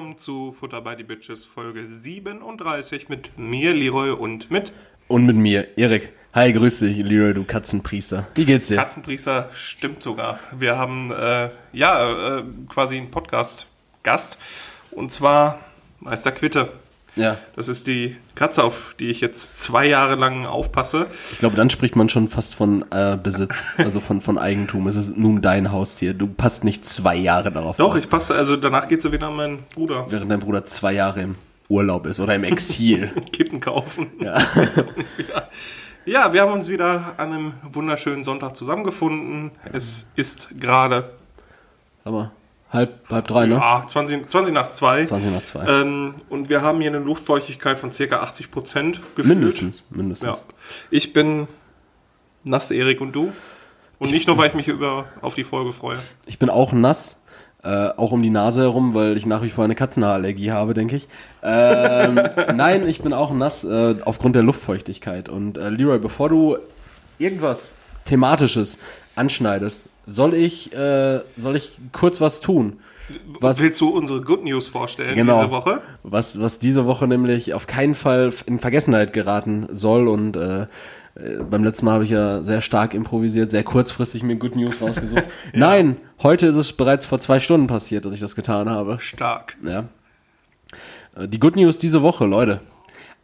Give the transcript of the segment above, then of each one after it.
Willkommen zu Futter by the Bitches Folge 37 mit mir, Leroy, und mit Und mit mir, Erik. Hi, grüß dich, Leroy, du Katzenpriester. Wie geht's dir? Katzenpriester. Stimmt sogar. Wir haben äh, ja äh, quasi einen Podcast-Gast und zwar Meister Quitte. Ja. Das ist die Katze, auf die ich jetzt zwei Jahre lang aufpasse. Ich glaube, dann spricht man schon fast von äh, Besitz, also von, von Eigentum. Es ist nun dein Haustier. Du passt nicht zwei Jahre darauf Doch, auf, ich passe, also danach geht sie wieder an meinen Bruder. während dein Bruder zwei Jahre im Urlaub ist oder im Exil. Kippen kaufen. ja. Ja. ja, wir haben uns wieder an einem wunderschönen Sonntag zusammengefunden. Es ist gerade Aber halb, halb drei, ne? ah, 20, 20 nach 2. 20 nach zwei. Ähm, und wir haben hier eine Luftfeuchtigkeit von ca. 80 Prozent gefühlt. mindestens, mindestens. Ja. Ich bin nass, Erik und du. Und nicht nur, weil ich mich über, auf die Folge freue. Ich bin auch nass, äh, auch um die Nase herum, weil ich nach wie vor eine Katzenhaarallergie habe, denke ich. Ähm, nein, ich bin auch nass äh, aufgrund der Luftfeuchtigkeit. Und äh, Leroy, bevor du irgendwas thematisches anschneidest, soll ich, äh, soll ich kurz was tun? Was, Willst du unsere Good News vorstellen Genau. diese Woche? was, was diese Woche nämlich auf keinen Fall in Vergessenheit geraten soll und äh, äh, beim letzten Mal habe ich ja sehr stark improvisiert, sehr kurzfristig mir Good News rausgesucht. Nein, heute ist es bereits vor zwei Stunden passiert, dass ich das getan habe. Stark. Ja. Äh, Die Good News diese Woche, Leute.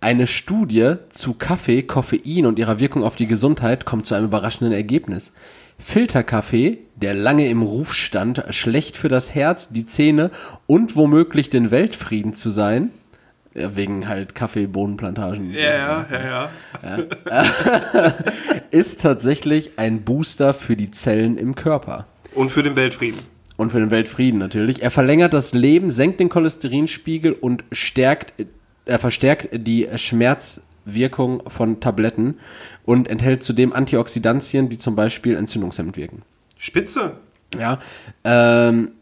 Eine Studie zu Kaffee, Koffein und ihrer Wirkung auf die Gesundheit kommt zu einem überraschenden Ergebnis. Filterkaffee, der lange im Ruf stand, schlecht für das Herz, die Zähne und womöglich den Weltfrieden zu sein, ja, wegen halt Kaffeebohnenplantagen, Ja, ja, ja, ja. ist tatsächlich ein Booster für die Zellen im Körper. Und für den Weltfrieden. Und für den Weltfrieden natürlich. Er verlängert das Leben, senkt den Cholesterinspiegel und stärkt, er verstärkt die Schmerzwirkung von Tabletten und enthält zudem Antioxidantien, die zum Beispiel entzündungshemmend wirken. Spitze. Ja, ähm,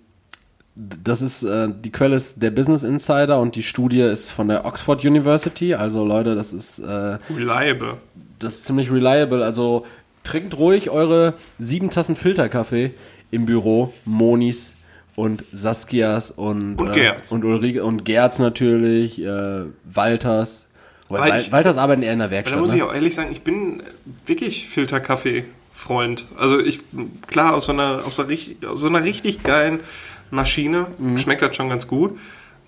das ist, äh, die Quelle ist der Business Insider und die Studie ist von der Oxford University. Also Leute, das ist, äh, Reliable. das ist ziemlich reliable. Also trinkt ruhig eure sieben Tassen Filterkaffee im Büro, Monis und Saskias und, Und äh, Gerz. und Ulrike und Gerz natürlich, äh, Walters. Weil Weil ich- Walters arbeiten eher in der Da Werkstatt. muss Ne? ich auch ehrlich sagen, ich bin wirklich Filterkaffee-Freund. Also ich, klar, aus so einer, aus einer, richtig, aus so einer richtig geilen Maschine Mhm. schmeckt das schon ganz gut.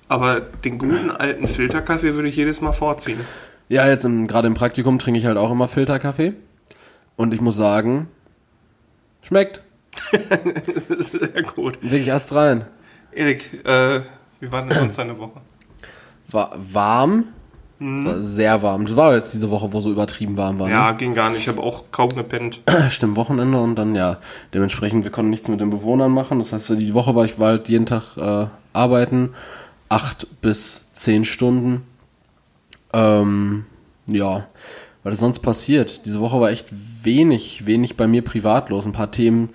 Aber den guten alten Filterkaffee würde ich jedes Mal vorziehen. Ja, jetzt gerade im Praktikum trinke ich halt auch immer Filterkaffee. Und ich muss sagen, schmeckt. das ist sehr gut. Wirklich erst rein. Erik, äh, wie war denn sonst deine Woche? War warm. War sehr warm. Das war jetzt diese Woche, wo so übertrieben warm war. Ja, ging gar nicht. Ich habe auch kaum gepennt. Ne? Stimmt, Wochenende und dann ja, dementsprechend, wir konnten nichts mit den Bewohnern machen. Das heißt, für die Woche war ich war halt jeden Tag äh, arbeiten. Acht bis zehn Stunden. Ähm, ja, was ist sonst passiert? Diese Woche war echt wenig, wenig bei mir privat los. Ein paar Themen,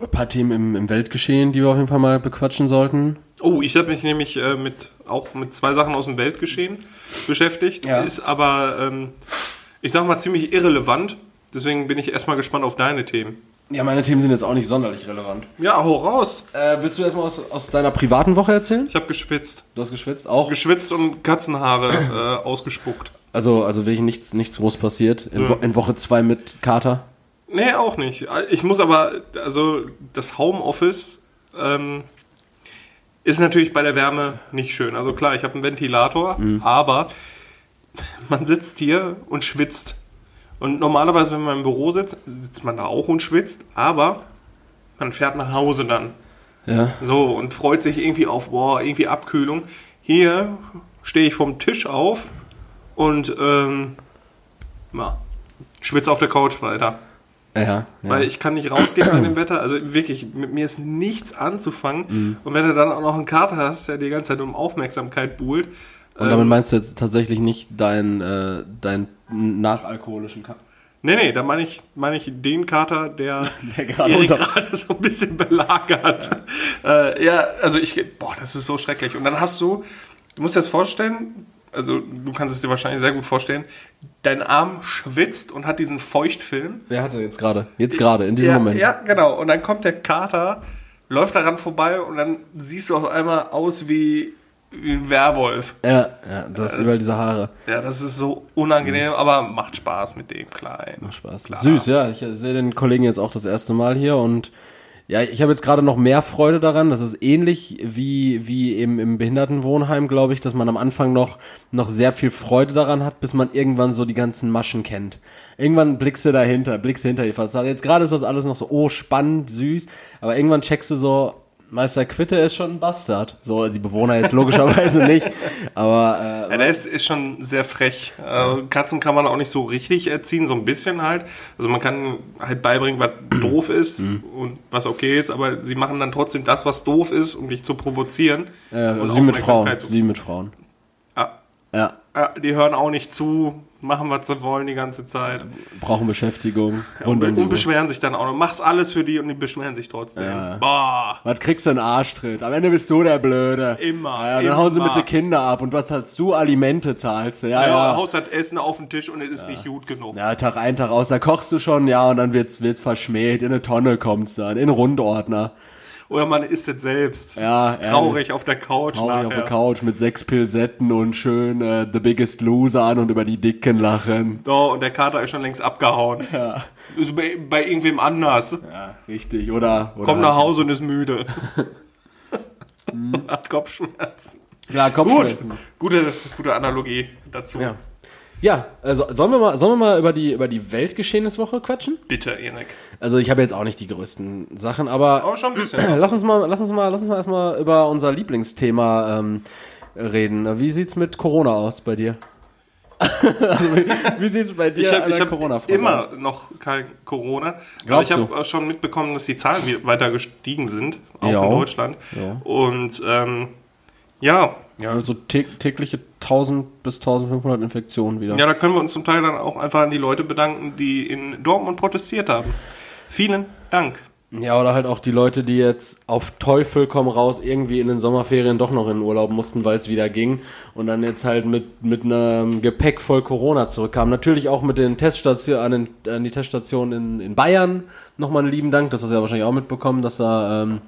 ein paar Themen im, im Weltgeschehen, die wir auf jeden Fall mal bequatschen sollten. Oh, ich habe mich nämlich äh, mit auch mit zwei Sachen aus dem Weltgeschehen beschäftigt. Ja. Ist aber, ähm, ich sag mal, ziemlich irrelevant. Deswegen bin ich erstmal gespannt auf deine Themen. Ja, meine Themen sind jetzt auch nicht sonderlich relevant. Ja, hau raus. Äh, willst du erstmal aus, aus deiner privaten Woche erzählen? Ich habe geschwitzt. Du hast geschwitzt? Auch? Geschwitzt und Katzenhaare äh, ausgespuckt. Also, also wirklich nichts, nichts groß passiert. In, Ja. Wo in Woche zwei mit Kater. Nee, auch nicht. Ich muss aber, also das Homeoffice ähm, ist natürlich bei der Wärme nicht schön. Also klar, ich habe einen Ventilator, aber man sitzt hier und schwitzt. Und normalerweise, wenn man im Büro sitzt, sitzt man da auch und schwitzt, aber man fährt nach Hause dann. Ja. So, und freut sich irgendwie auf, boah, irgendwie Abkühlung. Hier stehe ich vom Tisch auf und ähm, ja, schwitze auf der Couch weiter. Ja. ja. Weil ich kann nicht rausgehen bei dem Wetter. Also wirklich, mit mir ist nichts anzufangen. Mhm. Und wenn du dann auch noch einen Kater hast, der die ganze Zeit um Aufmerksamkeit buhlt. Und damit meinst du jetzt tatsächlich nicht deinen äh, dein nachalkoholischen Kater? Nee, nee, da meine ich, meine ich den Kater, der, Der gerade gerade so ein bisschen belagert. Ja. Äh, ja, also ich, boah, das ist so schrecklich. Und dann hast du, du musst dir das vorstellen, also du kannst es dir wahrscheinlich sehr gut vorstellen, dein Arm schwitzt und hat diesen Feuchtfilm. Wer hatte jetzt gerade? Jetzt gerade, in diesem ja, Moment. Ja, genau. Und dann kommt der Kater läuft daran vorbei und dann siehst du auf einmal aus wie, wie ein Werwolf. Ja, ja, du hast das- überall diese Haare. Ja, das ist so unangenehm, aber macht Spaß mit dem Kleinen. Macht Spaß. Klar. Süß, ja. Ich sehe den Kollegen jetzt auch das erste Mal hier und ja, ich habe jetzt gerade noch mehr Freude daran. Das ist ähnlich wie, wie eben im Behindertenwohnheim, glaube ich, dass man am Anfang noch, noch sehr viel Freude daran hat, bis man irgendwann so die ganzen Maschen kennt. Irgendwann blickst du dahinter, blickst hinter die Fassade. Jetzt gerade ist das alles noch so, oh, spannend, süß, aber irgendwann checkst du so, Meister Quitte ist schon ein Bastard. So, die Bewohner jetzt logischerweise nicht, aber äh, Ja, der ist, ist schon sehr frech. Äh, Katzen kann man auch nicht so richtig erziehen, so ein bisschen halt. Also man kann halt beibringen, was doof ist und was okay ist, aber sie machen dann trotzdem das, was doof ist, um dich zu provozieren. äh, und wie mit Frauen, wie mit Frauen. Ah, Ja, ah, die hören auch nicht zu, machen, was sie wollen die ganze Zeit. brauchen Beschäftigung. Und, und beschweren sich dann auch noch. Mach's alles für die und die beschweren sich trotzdem. Ja. Boah. Was kriegst du einen Arschtritt? Am Ende bist du der Blöde. Immer, Ja, dann hauen sie immer. mit den Kindern ab und was hast du? Alimente zahlst du. Ja, Ja, ja. Haus hat Essen auf den Tisch und es ist nicht gut genug. Ja, Tag ein, Tag aus, da kochst du schon, ja, und dann wird's, wird's verschmäht, in eine Tonne kommt's dann, in Rundordner. Oder man isst es selbst. Ja, ehrlich. Traurig auf der Couch Traurig nachher. auf der Couch mit sechs Pilsetten und schön äh, The Biggest Loser an und über die Dicken lachen. So, und der Kater ist schon längst abgehauen. Ja, Ist bei, bei irgendwem anders. ja richtig. Oder, oder Kommt nach Hause und ist müde. Hat Kopfschmerzen. Ja, Gut. Kopfschmerzen. Gute, gute Analogie dazu. Ja. Ja, also sollen wir mal, sollen wir mal über die über die Weltgeschehniswoche quatschen? Bitte, Erik. Also ich habe jetzt auch nicht die größten Sachen, aber Aber schon ein bisschen. lass uns mal, lass uns mal, lass uns mal erstmal über unser Lieblingsthema ähm, reden. Wie sieht's mit Corona aus bei dir? also, wie, wie sieht's bei dir Ich habe an der hab Corona-Frage immer noch kein Corona. Aber Glaubst ich du? habe schon mitbekommen, dass die Zahlen weiter gestiegen sind, auch Ja. in Deutschland. Und Und ähm, ja, Ja, so tä tägliche 1000 bis 1500 Infektionen wieder. ja, da können wir uns zum Teil dann auch einfach an die Leute bedanken, die in Dortmund protestiert haben. Vielen Dank. Ja, oder halt auch die Leute, die jetzt auf Teufel komm raus irgendwie in den Sommerferien doch noch in den Urlaub mussten, weil es wieder ging und dann jetzt halt mit, mit einem Gepäck voll Corona zurückkamen. Natürlich auch mit den Teststationen, an, an die Teststation in, in Bayern nochmal einen lieben Dank. Das hast du ja wahrscheinlich auch mitbekommen, dass da, ähm,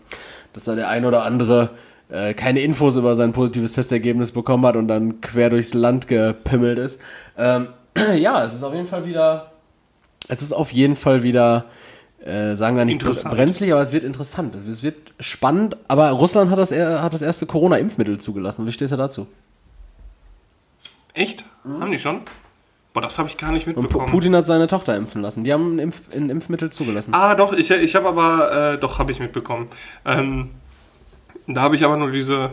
dass da der ein oder andere äh, keine Infos über sein positives Testergebnis bekommen hat und dann quer durchs Land gepimmelt ist. Ähm, ja, es ist auf jeden Fall wieder, es ist auf jeden Fall wieder, äh, sagen wir nicht brenzlig, aber es wird interessant. Es wird spannend, aber Russland hat das, hat das erste Corona-Impfmittel zugelassen. Wie stehst du dazu? Echt? Haben die schon? Boah, das habe ich gar nicht Und mitbekommen. Putin hat seine Tochter impfen lassen. Die haben ein, Impf ein Impfmittel zugelassen. Ah, doch, ich, ich habe aber, äh, doch, habe ich mitbekommen. Ähm, da habe ich aber nur diese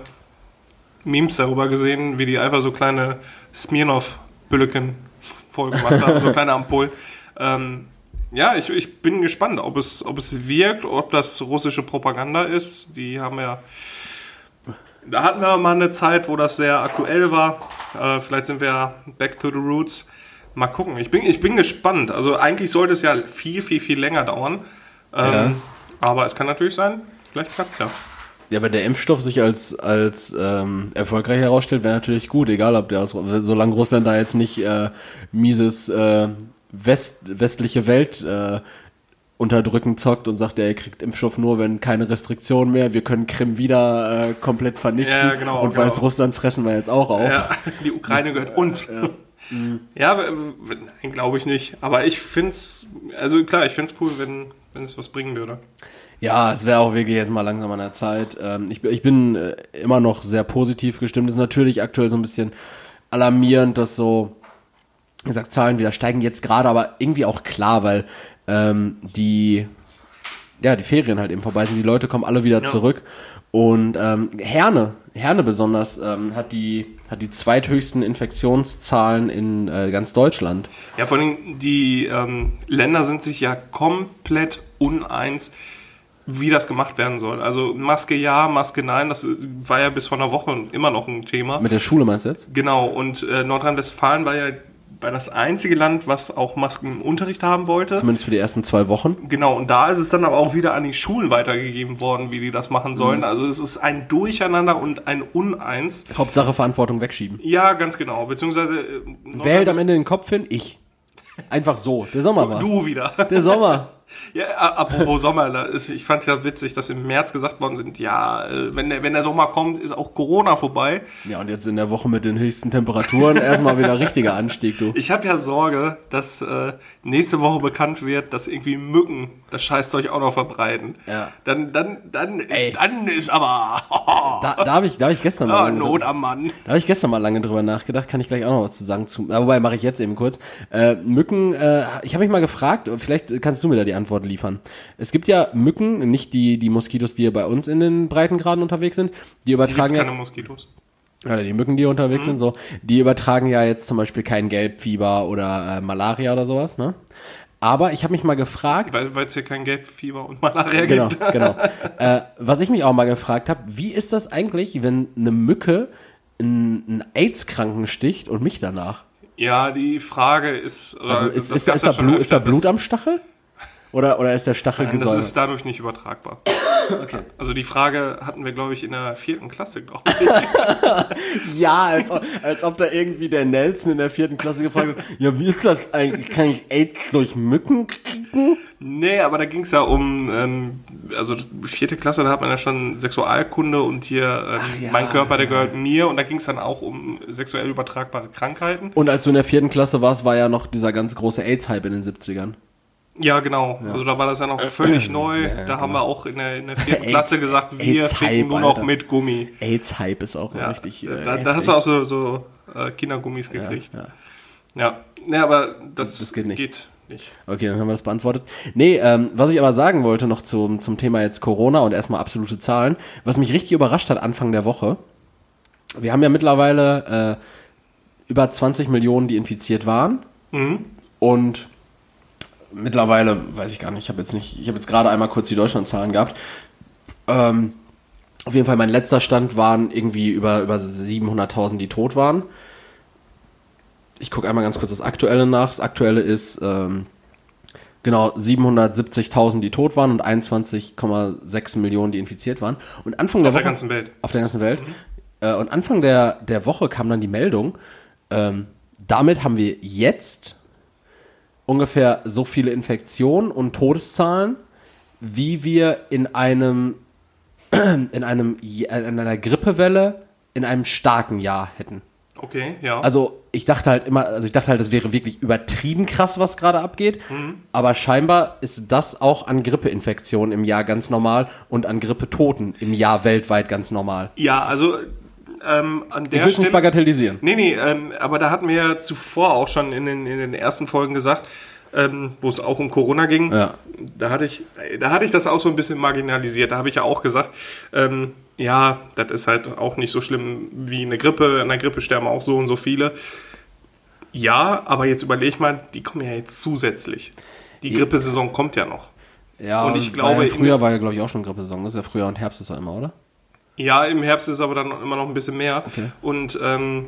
Memes darüber gesehen, wie die einfach so kleine Smirnoff-Bülleken voll gemacht haben, so kleine Ampullen. Ähm, ja, ich, ich bin gespannt, ob es, ob es wirkt, ob das russische Propaganda ist. Die haben ja. Da hatten wir mal eine Zeit, wo das sehr aktuell war. Äh, vielleicht sind wir back to the roots. Mal gucken. Ich bin, ich bin gespannt. Also eigentlich sollte es ja viel, viel, viel länger dauern. Ähm, Ja. Aber es kann natürlich sein, vielleicht klappt es ja. Ja, wenn der Impfstoff sich als, als ähm, erfolgreich herausstellt, wäre natürlich gut, egal ob der aus, solange Russland da jetzt nicht äh, mieses äh, West, westliche Welt äh, unterdrücken zockt und sagt, ja, ihr kriegt Impfstoff nur, wenn keine Restriktionen mehr, wir können Krim wieder äh, komplett vernichten Ja, genau, und genau. Weißrussland fressen wir jetzt auch auf. Ja, die Ukraine gehört uns. Ja, w- nein, glaube ich nicht. Aber ich finde es, also klar, ich finde es cool, wenn, wenn es was bringen würde. Ja, es wäre auch wirklich jetzt mal langsam an der Zeit. Ähm, ich, bin- ich bin äh, immer noch sehr positiv gestimmt. Es ist natürlich aktuell so ein bisschen alarmierend, dass so, wie gesagt, Zahlen wieder steigen jetzt gerade, aber irgendwie auch klar, weil ähm, die, ja, die Ferien halt eben vorbei sind. Die Leute kommen alle wieder zurück. Und ähm, Herne, Herne besonders, ähm, hat die hat die zweithöchsten Infektionszahlen in äh, ganz Deutschland. Ja, vor allem die ähm, Länder sind sich ja komplett uneins, wie das gemacht werden soll. Also Maske ja, Maske nein, das war ja bis vor einer Woche immer noch ein Thema. Mit der Schule meinst du jetzt? Genau, und äh, Nordrhein-Westfalen war ja war das einzige Land, was auch Masken im Unterricht haben wollte. Zumindest für die ersten zwei Wochen. Genau, und da ist es dann aber auch wieder an die Schulen weitergegeben worden, wie die das machen sollen. Also es ist ein Durcheinander und ein Uneins. Hauptsache Verantwortung wegschieben. Ja, ganz genau. Beziehungsweise äh, Wer hält am Ende den Kopf hin? Ich. Einfach so. Der Sommer war. du wieder. Der Sommer. Ja, apropos Sommer, ich fand ja witzig, dass im März gesagt worden sind, ja, äh, wenn der, wenn der Sommer kommt, ist auch Corona vorbei. Ja, und jetzt in der Woche mit den höchsten Temperaturen erstmal wieder richtiger Anstieg, du. Ich habe ja Sorge, dass äh, nächste Woche bekannt wird, dass irgendwie Mücken das Scheißzeug auch noch verbreiten. Ja. Dann, dann, dann, ist, dann ist aber Da, da habe ich, da hab ich gestern mal ah, lange Not drüber- am Mann. Da habe ich gestern mal lange drüber nachgedacht, kann ich gleich auch noch was zu sagen. Zu, äh, wobei mache ich jetzt eben kurz. Äh, Mücken, äh, ich habe mich mal gefragt, vielleicht kannst du mir da die Antwort liefern. Es gibt ja Mücken, nicht die, die Moskitos, die hier bei uns in den Breitengraden unterwegs sind, die Hier übertragen ja, keine Moskitos. oder die Mücken, die hier unterwegs sind, so, die übertragen ja jetzt zum Beispiel kein Gelbfieber oder äh, Malaria oder sowas, ne? Aber ich habe mich mal gefragt, Weil es hier kein Gelbfieber und Malaria genau, gibt. genau. Äh, was ich mich auch mal gefragt habe, wie ist das eigentlich, wenn eine Mücke einen AIDS-Kranken sticht und mich danach? Ja, die Frage ist, Also das ist, ist, ist, da, Blut, ist da Blut am Stachel? Oder, oder ist der Stachel Nein, das ist dadurch nicht übertragbar. okay. Also die Frage hatten wir, glaube ich, in der vierten Klasse, glaube ich. Ja, als, ob- als ob da irgendwie der Nelson in der vierten Klasse gefragt hat, ja, wie ist das eigentlich? Kann ich AIDS durch Mücken kriegen? nee, aber da ging es ja um, ähm, also vierte Klasse, da hat man ja schon Sexualkunde und hier ähm, ja, mein Körper, der ja. gehört mir. Und da ging es dann auch um sexuell übertragbare Krankheiten. Und als du in der vierten Klasse warst, war ja noch dieser ganz große AIDS-Hype in den 70ern. Ja, genau. Also da war das ja noch völlig neu. da haben wir auch in der, in der vierten Klasse gesagt, wir ficken nur noch Alter. mit Gummi. AIDS-Hype ist auch Ja, richtig. äh, da, da hast du auch so, so äh, Kindergummis gekriegt. ja. Ja, ja. aber das, Das geht nicht. Geht nicht. Okay, dann haben wir das beantwortet. Nee, ähm, was ich aber sagen wollte noch zum, zum Thema jetzt Corona und erstmal absolute Zahlen, was mich richtig überrascht hat Anfang der Woche, wir haben ja mittlerweile äh, über 20 Millionen, die infiziert waren Mhm. und mittlerweile, weiß ich gar nicht, ich habe jetzt nicht, ich habe jetzt gerade einmal kurz die Deutschlandzahlen gehabt. Ähm, auf jeden Fall mein letzter Stand waren irgendwie über, über 700.000, die tot waren. Ich gucke einmal ganz kurz das Aktuelle nach. Das Aktuelle ist ähm, genau 770.000, die tot waren und 21,6 Millionen, die infiziert waren. Und Anfang der Auf der Woche ganzen Welt. auf der ganzen Welt. Äh, und Anfang der, der Woche kam dann die Meldung, ähm, damit haben wir jetzt ungefähr so viele Infektionen und Todeszahlen, wie wir in einem, in einem, in einer Grippewelle in einem starken Jahr hätten. Okay, ja. Also ich dachte halt immer, also ich dachte halt, es wäre wirklich übertrieben krass, was gerade abgeht. Aber scheinbar ist das auch an Grippeinfektionen im Jahr ganz normal und an Grippetoten im Jahr weltweit ganz normal. ja, also ähm, an Ich der will es nicht Stelle. bagatellisieren. Nee, nee, ähm, aber da hatten wir ja zuvor auch schon in den, in den ersten Folgen gesagt, ähm, wo es auch um Corona ging. Ja. Da hatte ich, da hatte ich das auch so ein bisschen marginalisiert. Da habe ich ja auch gesagt, ähm, ja, das ist halt auch nicht so schlimm wie eine Grippe. An der Grippe sterben auch so und so viele. Ja, aber jetzt überleg mal, die kommen ja jetzt zusätzlich. Die Grippesaison kommt ja noch. Ja, Und ich glaube, ja, früher war ja, glaube ich, auch schon Grippesaison. Das ist ja Frühjahr und Herbst ist ja immer, oder? Ja, im Herbst ist es aber dann immer noch ein bisschen mehr. Okay. Und ähm,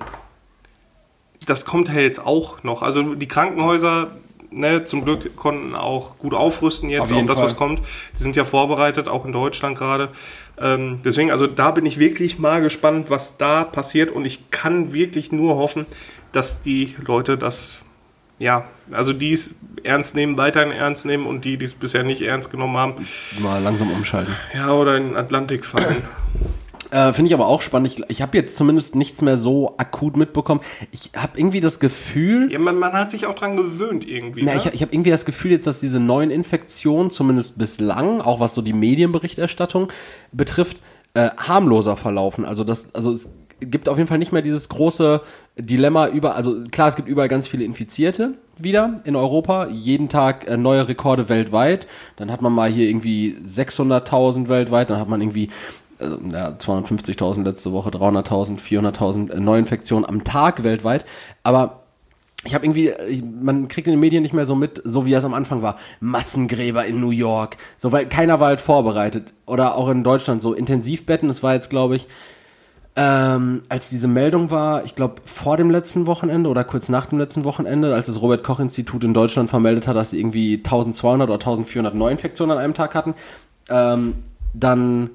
das kommt ja jetzt auch noch. Also die Krankenhäuser, ne, zum Glück konnten auch gut aufrüsten Auf jetzt jeden auf das, Fall. was kommt. Die sind ja vorbereitet, auch in Deutschland gerade. Ähm, deswegen, also da bin ich wirklich mal gespannt, was da passiert. Und ich kann wirklich nur hoffen, dass die Leute das, ja, also die es ernst nehmen, weiterhin ernst nehmen und die, die es bisher nicht ernst genommen haben, Mal langsam umschalten. ja, oder in den Atlantik fallen. Äh, Finde ich aber auch spannend. Ich, ich habe jetzt zumindest nichts mehr so akut mitbekommen. Ich habe irgendwie das Gefühl, Ja, man, man hat sich auch dran gewöhnt irgendwie. Na, ne? ich, ich habe irgendwie das Gefühl jetzt, dass diese neuen Infektionen, zumindest bislang, auch was so die Medienberichterstattung betrifft, äh, harmloser verlaufen. Also das, also es gibt auf jeden Fall nicht mehr dieses große Dilemma über, also klar, es gibt überall ganz viele Infizierte wieder in Europa, jeden Tag äh, neue Rekorde weltweit. Dann hat man mal hier irgendwie 600.000 weltweit, dann hat man irgendwie äh, ja, 250.000 letzte Woche, 300.000, 400.000 Neuinfektionen am Tag weltweit. Aber ich habe irgendwie, ich- man kriegt in den Medien nicht mehr so mit, so wie es am Anfang war. Massengräber in New York. So, weil keiner war halt vorbereitet. Oder auch in Deutschland so Intensivbetten. Das war jetzt, glaube ich, ähm, als diese Meldung war, ich glaube, vor dem letzten Wochenende oder kurz nach dem letzten Wochenende, als das Robert-Koch-Institut in Deutschland vermeldet hat, dass sie irgendwie 1200 oder 1400 Neuinfektionen an einem Tag hatten, ähm, dann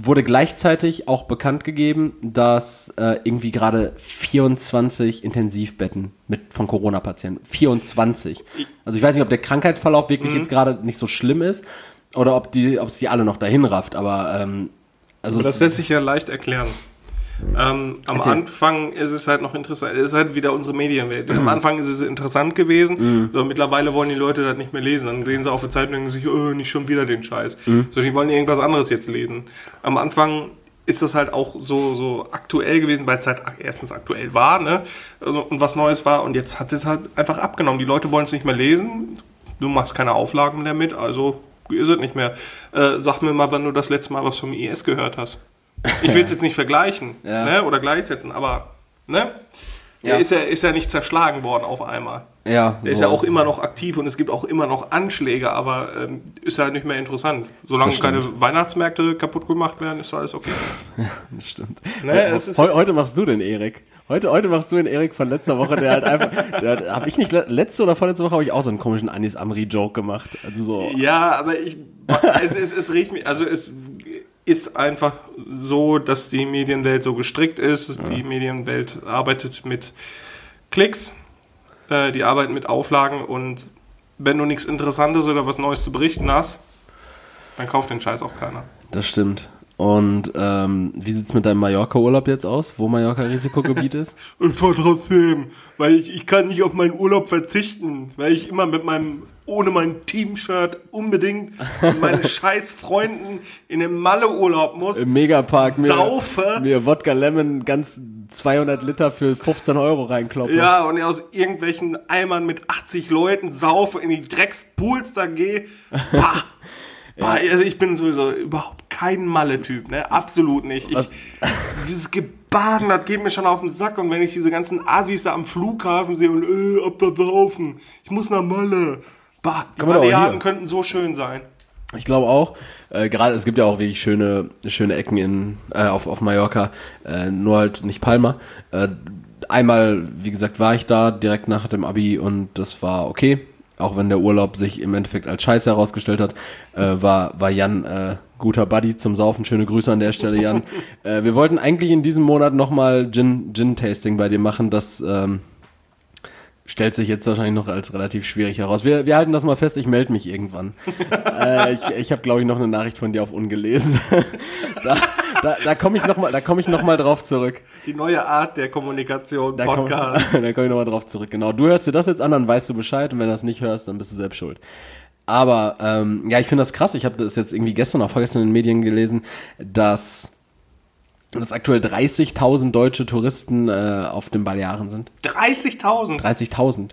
wurde gleichzeitig auch bekannt gegeben, dass äh, irgendwie gerade 24 Intensivbetten mit von Corona-Patienten. 24. Also ich weiß nicht, ob der Krankheitsverlauf wirklich Mhm. jetzt gerade nicht so schlimm ist oder ob die, ob es die alle noch dahin rafft. Aber ähm, also Das es, lässt sich ja leicht erklären. Ähm, am Erzähl. Anfang ist es halt noch interessant. Es ist halt wieder unsere Medienwelt. Am Anfang ist es interessant gewesen. So, mittlerweile wollen die Leute das nicht mehr lesen. Dann sehen sie auf der Zeitung und denken sich, oh, nicht schon wieder den Scheiß. So, die wollen irgendwas anderes jetzt lesen. Am Anfang ist das halt auch so, so aktuell gewesen, weil es halt erstens aktuell war, ne? Also, Und was Neues war. Und jetzt hat es halt einfach abgenommen. Die Leute wollen es nicht mehr lesen. Du machst keine Auflagen mehr mit, also ist es nicht mehr. Äh, sag mir mal, wann du das letzte Mal was vom IS gehört hast. Ich will es jetzt nicht vergleichen Ja. ne, oder gleichsetzen, aber ne? Ja. Der ist ja, ist ja nicht zerschlagen worden auf einmal. ja, Der ist ja auch immer noch aktiv und es gibt auch immer noch Anschläge, aber ähm, ist ja nicht mehr interessant. Solange keine Weihnachtsmärkte kaputt gemacht werden, ist alles okay. Das stimmt. Ne, ist- Heu, heute machst du den Erik. Heute, heute machst du den Erik von letzter Woche, der halt einfach, der habe ich nicht le- letzte oder vorletzte Woche habe ich auch so einen komischen Anis Amri Joke gemacht. Also so Ja, aber ich, es, es, es riecht mich, also es ist einfach so, dass die Medienwelt so gestrickt ist. Die Medienwelt arbeitet mit Klicks, äh, die arbeiten mit Auflagen und wenn du nichts Interessantes oder was Neues zu berichten hast, dann kauft den Scheiß auch keiner. Das stimmt. Und ähm, wie sieht's mit deinem Mallorca-Urlaub jetzt aus, wo Mallorca Risikogebiet ist? Und fahr trotzdem, weil ich, ich kann nicht auf meinen Urlaub verzichten, weil ich immer mit meinem, ohne mein Team-Shirt unbedingt mit meinen scheiß Freunden in den Malle-Urlaub muss. Im Megapark mir, Saufe. mir Wodka Lemon ganz 200 Liter für 15 Euro reinkloppen. Ja, und aus irgendwelchen Eimern mit 80 Leuten saufe, in die Dreckspools da gehe. Bah. Bah, also ich bin sowieso überhaupt kein Malle-Typ, ne? Absolut nicht. Ich, dieses Gebaden, das geht mir schon auf den Sack. Und wenn ich diese ganzen Assis da am Flughafen sehe und, äh, ab da saufen, ich muss nach Malle. Bah, die Balearen könnten so schön sein. Ich glaube auch. Äh, Gerade es gibt ja auch wirklich schöne, schöne Ecken in, äh, auf, auf Mallorca, äh, nur halt nicht Palma. Äh, einmal, wie gesagt, war ich da direkt nach dem Abi und das war okay. Auch wenn der Urlaub sich im Endeffekt als Scheiße herausgestellt hat, äh, war, war Jan äh, guter Buddy zum Saufen. Schöne Grüße an der Stelle, Jan. äh, wir wollten eigentlich in diesem Monat nochmal Gin, Gin-Tasting bei dir machen. Das ähm, stellt sich jetzt wahrscheinlich noch als relativ schwierig heraus. Wir, wir halten das mal fest, ich melde mich irgendwann. äh, ich ich habe, glaube ich, noch eine Nachricht von dir auf ungelesen. da da, da komme ich nochmal komm ich noch mal drauf zurück. Die neue Art der Kommunikation, Da komme Podcast. da komm ich nochmal drauf zurück. Genau, du hörst dir das jetzt an, dann weißt du Bescheid und wenn du das nicht hörst, dann bist du selbst schuld. Aber ähm, ja, ich finde das krass. Ich habe das jetzt irgendwie gestern oder vorgestern in den Medien gelesen, dass, dass aktuell 30.000 deutsche Touristen äh, auf den Balearen sind. 30.000. 30.000.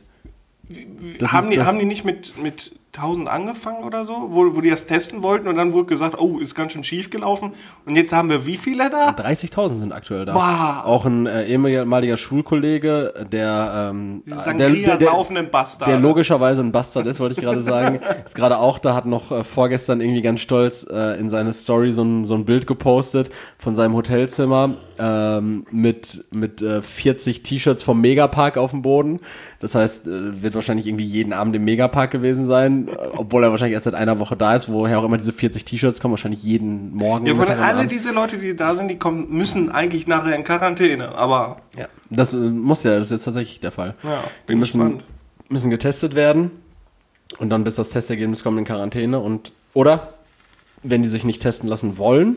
Das haben, ist- die, haben die nicht mit, mit 1000 angefangen oder so, wo, wo die das testen wollten und dann wurde gesagt, oh, ist ganz schön schief gelaufen. Und jetzt haben wir wie viele da? 30.000 sind aktuell da. Boah. Auch ein äh, ehemaliger Schulkollege, der, ähm, der, der, der, Bastarde. der logischerweise ein Bastard ist, wollte ich gerade sagen. ist gerade auch da, hat noch äh, vorgestern irgendwie ganz stolz äh, in seine Story so ein, so ein Bild gepostet von seinem Hotelzimmer ähm, mit, mit äh, 40 T-Shirts vom Megapark auf dem Boden. Das heißt, äh, wird wahrscheinlich irgendwie jeden Abend im Megapark gewesen sein, äh, obwohl er wahrscheinlich erst seit einer Woche da ist, woher auch immer diese 40 T-Shirts kommen, wahrscheinlich jeden Morgen. Ja, von alle Abend. diese Leute, die da sind, die kommen, müssen eigentlich nachher in Quarantäne. Aber Ja, das äh, muss ja, das ist jetzt tatsächlich der Fall. Ja, Die bin müssen, gespannt. müssen getestet werden und dann bis das Testergebnis kommt in Quarantäne und oder wenn die sich nicht testen lassen wollen,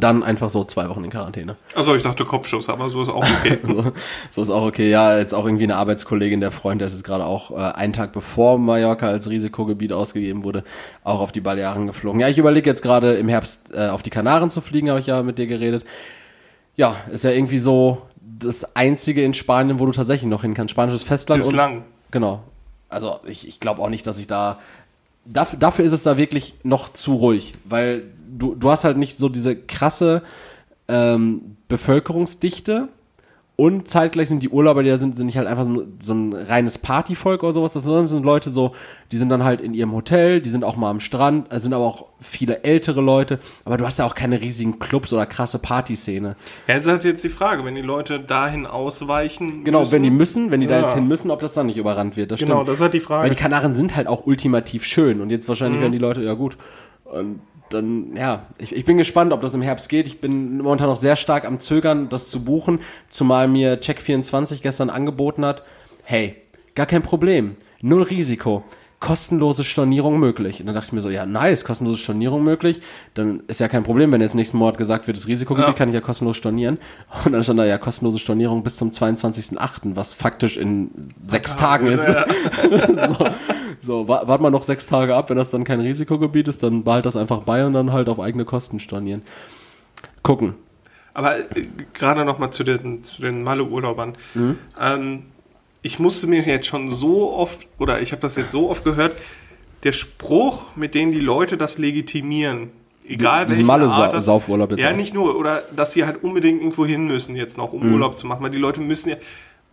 dann einfach so zwei Wochen in Quarantäne. also ich dachte Kopfschuss, aber so ist auch okay. So, so ist auch okay. Ja, jetzt auch irgendwie eine Arbeitskollegin, der Freund, der ist jetzt gerade auch äh, einen Tag bevor Mallorca als Risikogebiet ausgegeben wurde, auch auf die Balearen geflogen. Ja, ich überlege jetzt gerade im Herbst äh, auf die Kanaren zu fliegen, habe ich ja mit dir geredet. Ja, ist ja irgendwie so das einzige in Spanien, wo du tatsächlich noch hin kannst. Spanisches Festland. und- Bislang. Genau. Also ich, ich glaube auch nicht, dass ich da. Dafür, dafür ist es da wirklich noch zu ruhig, weil du, du hast halt nicht so diese krasse ähm, Bevölkerungsdichte und zeitgleich sind die Urlauber, die da sind, sind nicht halt einfach so, so ein reines Partyvolk oder sowas, das sind, Leute so, die sind dann halt in ihrem Hotel, die sind auch mal am Strand, es sind aber auch viele ältere Leute, aber du hast ja auch keine riesigen Clubs oder krasse Partyszene. Ja, es ist halt jetzt die Frage, wenn die Leute dahin ausweichen Genau, müssen, wenn die müssen, wenn die da Ja. jetzt hin müssen, ob das dann nicht überrannt wird. Das Genau, stimmt. das ist halt die Frage. Weil die Kanaren sind halt auch ultimativ schön und jetzt wahrscheinlich Mhm. werden die Leute, ja gut, ähm, dann, ja, ich, ich bin gespannt, ob das im Herbst geht. Ich bin momentan noch sehr stark am Zögern, das zu buchen, zumal mir Check24 gestern angeboten hat, hey, gar kein Problem, null Risiko kostenlose Stornierung möglich. Und dann dachte ich mir so, ja, nice, kostenlose Stornierung möglich. Dann ist ja kein Problem, wenn jetzt nächsten Monat gesagt wird, das Risikogebiet ja. kann ich ja kostenlos stornieren. Und dann stand da ja kostenlose Stornierung bis zum 22.08., was faktisch in sechs ja, Tagen ist. Ja. so, so wart mal noch sechs Tage ab, wenn das dann kein Risikogebiet ist, dann behalt das einfach bei und dann halt auf eigene Kosten stornieren. Gucken. Aber äh, gerade noch mal zu den, zu den Malle-Urlaubern. Mhm. Ähm, ich musste mir jetzt schon so oft, oder ich habe das jetzt so oft gehört, der Spruch, mit dem die Leute das legitimieren, egal welche Malle Art das, Saufurlaub jetzt Ja, auch. nicht nur, oder dass sie halt unbedingt irgendwo hin müssen jetzt noch, um mhm. Urlaub zu machen, weil die Leute müssen ja,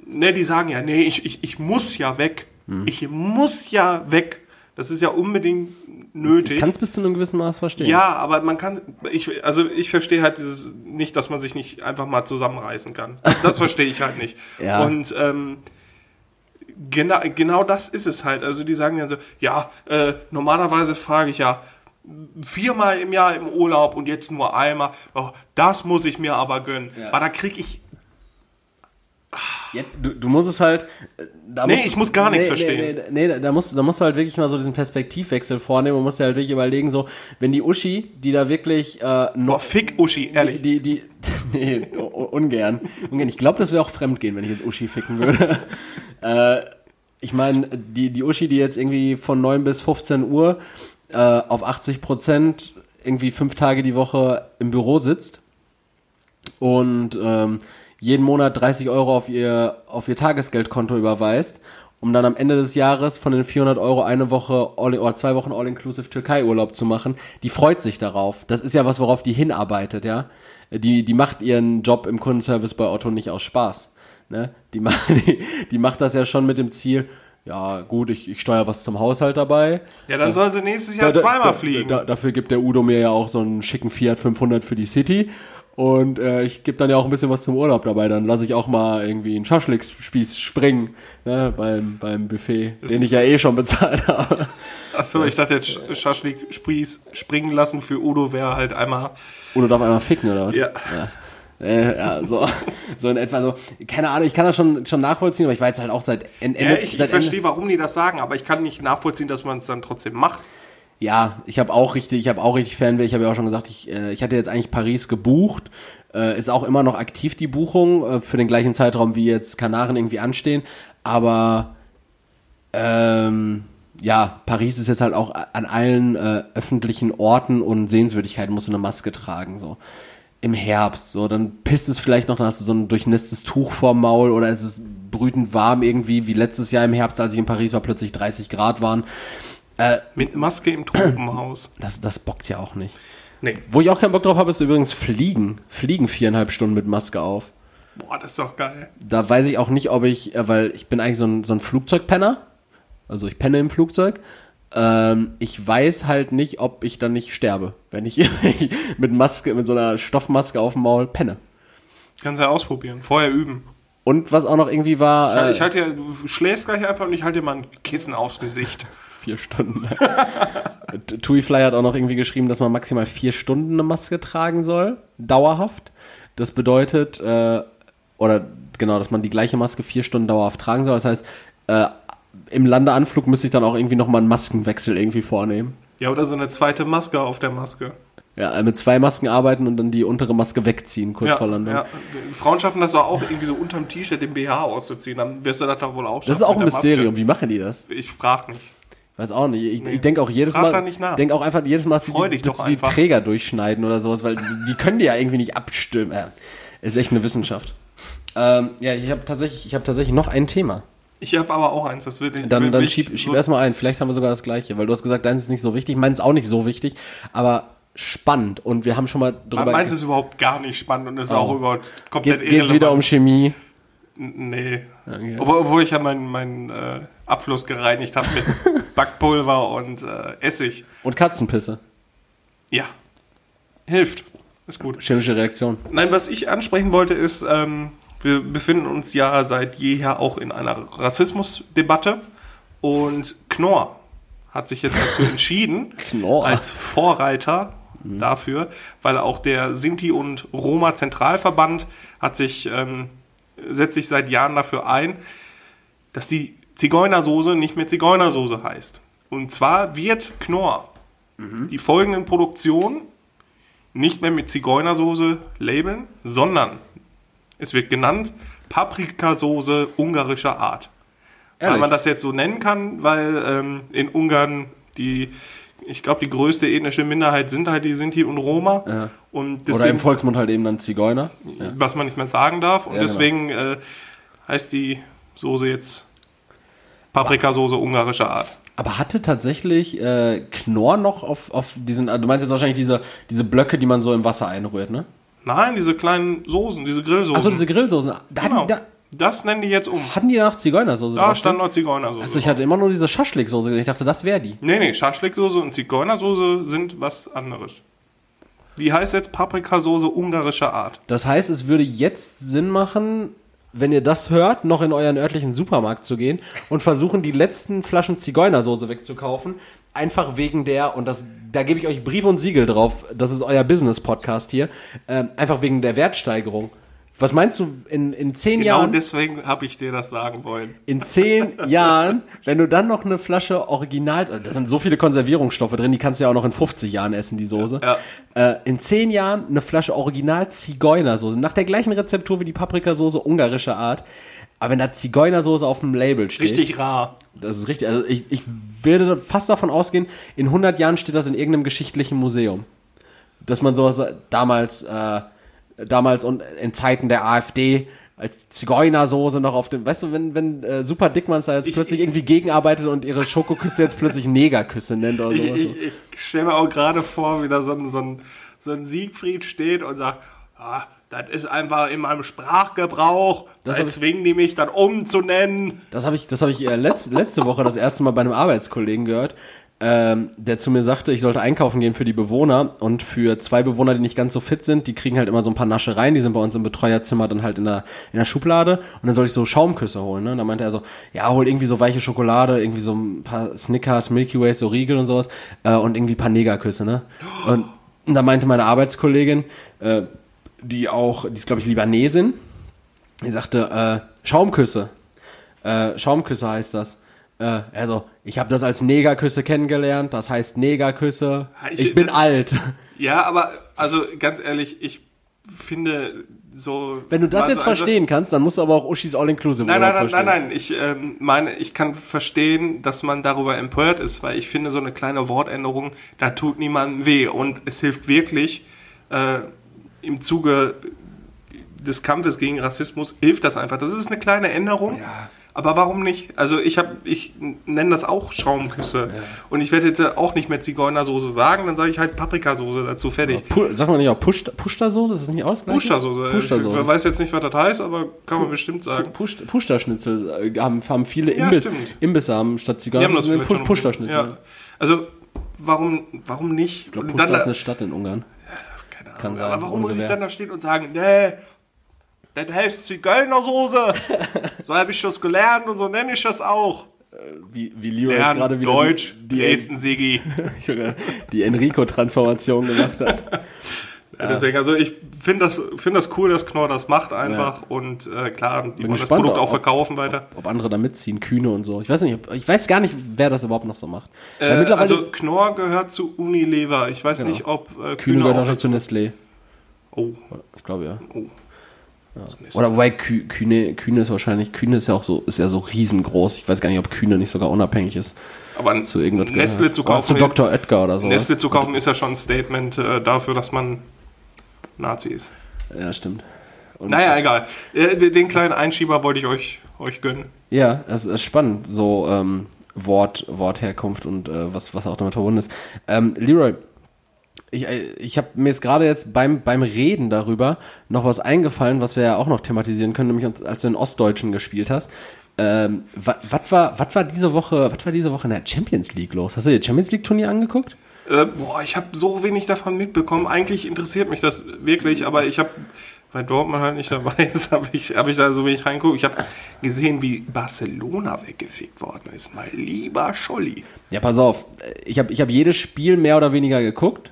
ne, die sagen ja, nee, ich, ich, ich muss ja weg. Mhm. Ich muss ja weg. Das ist ja unbedingt nötig. Ich kann es bis zu einem gewissen Maß verstehen. Ja, aber man kann, ich, also ich verstehe halt dieses nicht, dass man sich nicht einfach mal zusammenreißen kann. Das verstehe ich halt nicht. ja. Und ähm, genau, genau das ist es halt. Also die sagen ja so, ja, äh, normalerweise frage ich ja viermal im Jahr im Urlaub und jetzt nur einmal. Oh, das muss ich mir aber gönnen. Ja. Weil da kriege ich ja, du, du musst es halt. Äh, da nee, musst, ich muss gar nichts nee, verstehen. Nee, nee, nee, da, musst, da musst du halt wirklich mal so diesen Perspektivwechsel vornehmen und musst dir halt wirklich überlegen, so, wenn die Uschi, die da wirklich. Äh, noch, oh, fick Uschi, ehrlich. Die, die, die nee, ungern. ungern. Ich glaube, das wäre auch fremd gehen, wenn ich jetzt Uschi ficken würde. äh, ich meine, die, die Uschi, die jetzt irgendwie von 9 bis 15 Uhr äh, auf 80 Prozent irgendwie fünf Tage die Woche im Büro sitzt und ähm, jeden Monat 30 Euro auf ihr, auf ihr Tagesgeldkonto überweist, um dann am Ende des Jahres von den 400 Euro eine Woche all, oder zwei Wochen All-Inclusive Türkei-Urlaub zu machen, die freut sich darauf. Das ist ja was, worauf die hinarbeitet, ja. Die, die macht ihren Job im Kundenservice bei Otto nicht aus Spaß. Ne? Die, macht, die, die macht das ja schon mit dem Ziel, ja gut, ich, ich steuere was zum Haushalt dabei. Ja, dann soll sie nächstes Jahr da, zweimal da, fliegen. Da, dafür gibt der Udo mir ja auch so einen schicken Fiat 500 für die City. Und äh, ich gebe dann ja auch ein bisschen was zum Urlaub dabei. Dann lasse ich auch mal irgendwie einen Schaschlik-Spieß springen ne, beim, beim Buffet, das den ich ja eh schon bezahlt habe. Achso, ich dachte jetzt Schaschlik-Spieß springen lassen für Udo wäre halt einmal... Udo darf einmal ficken, oder was? Ja. ja. Äh, ja, so, so in etwa so. Keine Ahnung, ich kann das schon, schon nachvollziehen, aber ich war jetzt halt auch seit Ende. Ja, ich, ich verstehe, warum die das sagen, aber ich kann nicht nachvollziehen, dass man es dann trotzdem macht. Ja, ich habe auch richtig, ich habe auch richtig Fernweh. Ich habe ja auch schon gesagt, ich, äh, ich hatte jetzt eigentlich Paris gebucht. Äh, ist auch immer noch aktiv die Buchung äh, für den gleichen Zeitraum wie jetzt Kanaren irgendwie anstehen. Aber ähm, ja, Paris ist jetzt halt auch an allen äh, öffentlichen Orten und Sehenswürdigkeiten musst du eine Maske tragen. So im Herbst, so, dann pisst es vielleicht noch, dann hast du so ein durchnässtes Tuch vorm Maul oder es ist brütend warm irgendwie, wie letztes Jahr im Herbst, als ich in Paris war, plötzlich 30 Grad waren. Äh, Mit Maske im Tropenhaus. Das, das bockt ja auch nicht. Nee. Wo ich auch keinen Bock drauf habe, ist übrigens Fliegen. Fliegen viereinhalb Stunden mit Maske auf. Boah, das ist doch geil. Da weiß ich auch nicht, ob ich, äh, weil ich bin eigentlich so ein, so ein Flugzeugpenner. Also ich penne im Flugzeug. Ähm, ich weiß halt nicht, ob ich dann nicht sterbe, wenn ich mit Maske, mit so einer Stoffmaske auf dem Maul penne. Kannst ja ausprobieren, vorher üben. Und was auch noch irgendwie war. Äh, ich halte ja, du schläfst gleich einfach und ich halte dir mal ein Kissen aufs Gesicht. Vier Stunden. Tui Fly hat auch noch irgendwie geschrieben, dass man maximal vier Stunden eine Maske tragen soll, dauerhaft. Das bedeutet, äh, oder genau, dass man die gleiche Maske vier Stunden dauerhaft tragen soll. Das heißt, äh, im Landeanflug müsste ich dann auch irgendwie nochmal einen Maskenwechsel irgendwie vornehmen. Ja, oder so eine zweite Maske auf der Maske. Ja, äh, mit zwei Masken arbeiten und dann die untere Maske wegziehen, kurz ja, vor Landung. Ja. Frauen schaffen das auch irgendwie so unterm T-Shirt den BH auszuziehen, dann wirst du das doch wohl auch schaffen. Das ist auch ein Mysterium, wie machen die das? Ich frag nicht. Weiß auch nicht. Ich, nee. ich denke auch jedes Frag Mal. Nicht nach. Denk auch einfach jedes Mal, dass die, dass die Träger durchschneiden oder sowas, weil die, die können die ja irgendwie nicht abstimmen. Ja, ist echt eine Wissenschaft. Ähm, ja, ich habe tatsächlich, ich habe tatsächlich noch ein Thema. Ich habe aber auch eins, das wird Dann, dann schieb, schieb so erstmal ein, vielleicht haben wir sogar das gleiche, weil du hast gesagt, deins ist nicht so wichtig, meins ist auch nicht so wichtig, aber spannend und wir haben schon mal drüber. Meins ist überhaupt gar nicht spannend und ist oh. auch überhaupt komplett Geht, Geht's wieder um Chemie? Nee. Okay. Obwohl, obwohl ich ja meinen mein, äh, Abfluss gereinigt habe mit Backpulver und äh, Essig. Und Katzenpisse. Ja. Hilft. Ist gut. Chemische Reaktion. Nein, was ich ansprechen wollte, ist, ähm, wir befinden uns ja seit jeher auch in einer Rassismusdebatte und Knorr hat sich jetzt dazu entschieden, als Vorreiter dafür, weil auch der Sinti und Roma Zentralverband hat sich ähm, setzt sich seit Jahren dafür ein, dass die Zigeunersoße nicht mehr Zigeunersoße heißt. Und zwar wird Knorr die folgenden Produktionen nicht mehr mit Zigeunersoße labeln, sondern es wird genannt Paprikasoße ungarischer Art. Weil Ehrlich? man das jetzt so nennen kann, weil ähm, in Ungarn die, ich glaube, die größte ethnische Minderheit sind halt die Sinti und Roma. Ja. Und Oder deswegen, im Volksmund halt eben dann Zigeuner. Ja. was man nicht mehr sagen darf. Und Ja, genau. deswegen äh, heißt die Soße jetzt Paprikasoße ungarischer Art. Aber hatte tatsächlich äh, Knorr noch auf, auf diesen, also du meinst jetzt wahrscheinlich diese, diese Blöcke, die man so im Wasser einrührt, ne? Nein, diese kleinen Soßen, diese Grillsoßen. Achso, diese Grillsoßen. Da, genau. da, das nennen die jetzt um. hatten die nach Zigeunersoße Da stand noch Zigeunersoße. Also ich hatte immer nur diese Schaschliksoße. Ich dachte, das wäre die. Nee, nee, Schaschliksoße und Zigeunersoße sind was anderes. Die heißt jetzt Paprikasoße ungarischer Art. Das heißt, es würde jetzt Sinn machen, wenn ihr das hört, noch in euren örtlichen Supermarkt zu gehen und versuchen, die letzten Flaschen Zigeunersoße wegzukaufen. Einfach wegen der, und das, da gebe ich euch Brief und Siegel drauf, das ist euer Business-Podcast hier, ähm, einfach wegen der Wertsteigerung. Was meinst du, in, in zehn Genau Jahren, deswegen habe ich dir das sagen wollen. in zehn Jahren, wenn du dann noch eine Flasche Original, da sind so viele Konservierungsstoffe drin, die kannst du ja auch noch in 50 Jahren essen, die Soße. Ja. Äh, in zehn Jahren eine Flasche Original Zigeunersoße, nach der gleichen Rezeptur wie die Paprikasoße ungarischer Art. Aber wenn da Zigeunersoße auf dem Label steht, Richtig rar. das ist richtig, also ich, ich würde fast davon ausgehen, in 100 Jahren steht das in irgendeinem geschichtlichen Museum. Dass man sowas damals, äh, damals und in Zeiten der AfD als Zigeunersoße noch auf dem, weißt du, wenn, wenn äh, Super Dickmanns da jetzt Ich- plötzlich irgendwie gegenarbeitet und ihre Schokoküsse jetzt plötzlich Negerküsse nennt oder Ich, sowas. ich, ich stelle mir auch gerade vor, wie da so ein, so, ein, so ein Siegfried steht und sagt, ah, das ist einfach in meinem Sprachgebrauch, Das da hab ich- zwingen die mich dann umzunennen. Das habe ich, das habe ich äh, letz, letzte Woche das erste Mal bei einem Arbeitskollegen gehört, ähm, der zu mir sagte, ich sollte einkaufen gehen für die Bewohner und für zwei Bewohner, die nicht ganz so fit sind, die kriegen halt immer so ein paar Naschereien, die sind bei uns im Betreuerzimmer dann halt in der, in der Schublade und dann soll ich so Schaumküsse holen, ne? Und dann meinte er so, ja, hol irgendwie so weiche Schokolade, irgendwie so ein paar Snickers, Milky Ways, so Riegel und sowas äh, und irgendwie ein paar Negerküsse, ne? Und, und da meinte meine Arbeitskollegin, äh, die auch, die ist glaube ich Libanesin, die sagte, äh, Schaumküsse. Äh, Schaumküsse heißt das. Äh, also, ich habe das als Negerküsse kennengelernt, das heißt Negerküsse. Ich- Ich bin alt. Ja, aber also ganz ehrlich, ich finde so. Wenn du das jetzt verstehen kannst, dann musst du aber auch Uschis All-Inclusive Nein, nein, nein, nein, verstehen. nein. Ich ähm, meine, ich kann verstehen, dass man darüber empört ist, weil ich finde, so eine kleine Wortänderung, da tut niemandem weh. Und es hilft wirklich, äh, im Zuge des Kampfes gegen Rassismus, hilft das einfach. Das ist eine kleine Änderung. Ja. Aber warum nicht? Also ich habe, ich nenne das auch Schaumküsse. Und ich werde jetzt auch nicht mehr Zigeunersoße sagen, dann sage ich halt Paprikasoße dazu, fertig. Sag mal nicht auch Push Pushta-Soße? Ist das nicht aus? Pushta-Soße. Ich Pushta-Soße. weiß jetzt nicht, was das heißt, aber kann man bestimmt sagen. Push- Pushta-Schnitzel äh, haben, haben viele Ja, Imbi stimmt. Imbisse haben statt schon. Pushta-Schnitzel. Ja. Also, warum, warum nicht? Ich glaube, Pushta dann, ist eine Stadt in Ungarn. keine kann Ahnung, sein, aber warum muss ich dann da stehen und sagen, nee, das heißt Zigeunersoße. so habe ich das gelernt und so nenne ich das auch. Wie, wie Leo jetzt gerade wieder Deutsch, die, die, Dresden, Sigi. die Enrico-Transformation gemacht hat. Ja, Deswegen, also ich finde das, find das cool, dass Knorr das macht einfach und äh, klar, die wollen das gespannt, Produkt auch ob- verkaufen weiter. ob andere da mitziehen, Kühne und so. Ich weiß nicht, ob, ich weiß gar nicht, wer das überhaupt noch so macht. Äh, also Knorr gehört zu Unilever. Ich weiß nicht, ob äh, Kühne Kühne gehört auch wahrscheinlich zu Nestlé. Oh, Ich glaube ja. oh. Oder wobei Kü Kühne, Kühne ist wahrscheinlich, Kühne ist ja auch so, ist ja so riesengroß. Ich weiß gar nicht, ob Kühne nicht sogar unabhängig ist Aber zu irgendwas. Nestle zu Oder kaufen, zu Dr. Oetker oder so. Nestle zu kaufen ist ja schon ein Statement äh, dafür, dass man Nazi ist. Ja, stimmt. Und Naja, egal. Äh, den den kleinen Einschieber wollte ich euch, euch gönnen. Ja, das ist spannend, so ähm, Wort, Wortherkunft und äh, was, was auch damit verbunden ist. Ähm, Leroy, ich, äh, ich habe mir jetzt gerade jetzt beim, beim Reden darüber noch was eingefallen, was wir ja auch noch thematisieren können, nämlich als du in Ostdeutschen gespielt hast. Ähm, was war, was war diese Woche, was war diese Woche in der Champions League los? Hast du dir Champions League Turnier angeguckt? Äh, boah, ich habe so wenig davon mitbekommen. Eigentlich interessiert mich das wirklich, aber ich habe, weil Dortmund halt nicht dabei ist, habe ich, hab ich da so wenig reingeguckt. Ich habe gesehen, wie Barcelona weggefickt worden ist. Mein lieber Scholli. Ja, pass auf. Ich habe ich hab jedes Spiel mehr oder weniger geguckt.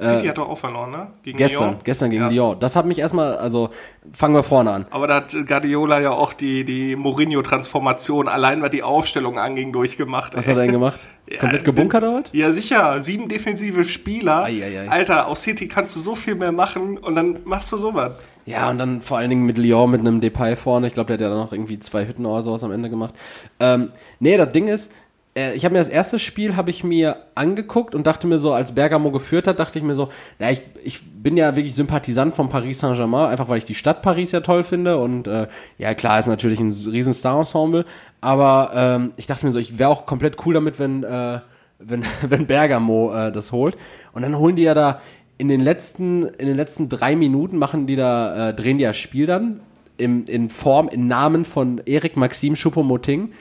City hat doch auch verloren, ne? Gegen Gestern, Lyon. gestern gegen Ja. Lyon. Das hat mich erstmal, also fangen wir vorne an. Aber da hat Guardiola ja auch die, die Mourinho-Transformation allein, was die Aufstellung anging, durchgemacht. Was hat er denn gemacht? Ja, Komplett gebunkert oder was? Ja, sicher. Sieben defensive Spieler. Ei, ei, ei. Alter, aus City kannst du so viel mehr machen und dann machst du sowas. Ja, und dann vor allen Dingen mit Lyon mit einem Depay vorne. Ich glaube, der hat ja dann noch irgendwie zwei Hütten oder sowas am Ende gemacht. Ähm, nee, das Ding ist, äh, ich habe mir das erste Spiel habe ich mir angeguckt und dachte mir so, als Bergamo geführt hat, dachte ich mir so, na, ich, ich bin ja wirklich Sympathisant von Paris Saint-Germain, einfach weil ich die Stadt Paris ja toll finde und äh, ja, klar, ist natürlich ein riesen Star-Ensemble, aber ähm, ich dachte mir so, ich wäre auch komplett cool damit, wenn, äh, wenn, wenn Bergamo äh, das holt. Und dann holen die ja da in den letzten, in den letzten drei Minuten machen die da, äh, drehen die das Spiel dann im, in Form, in Namen von Erik Maxim Schuppomoting.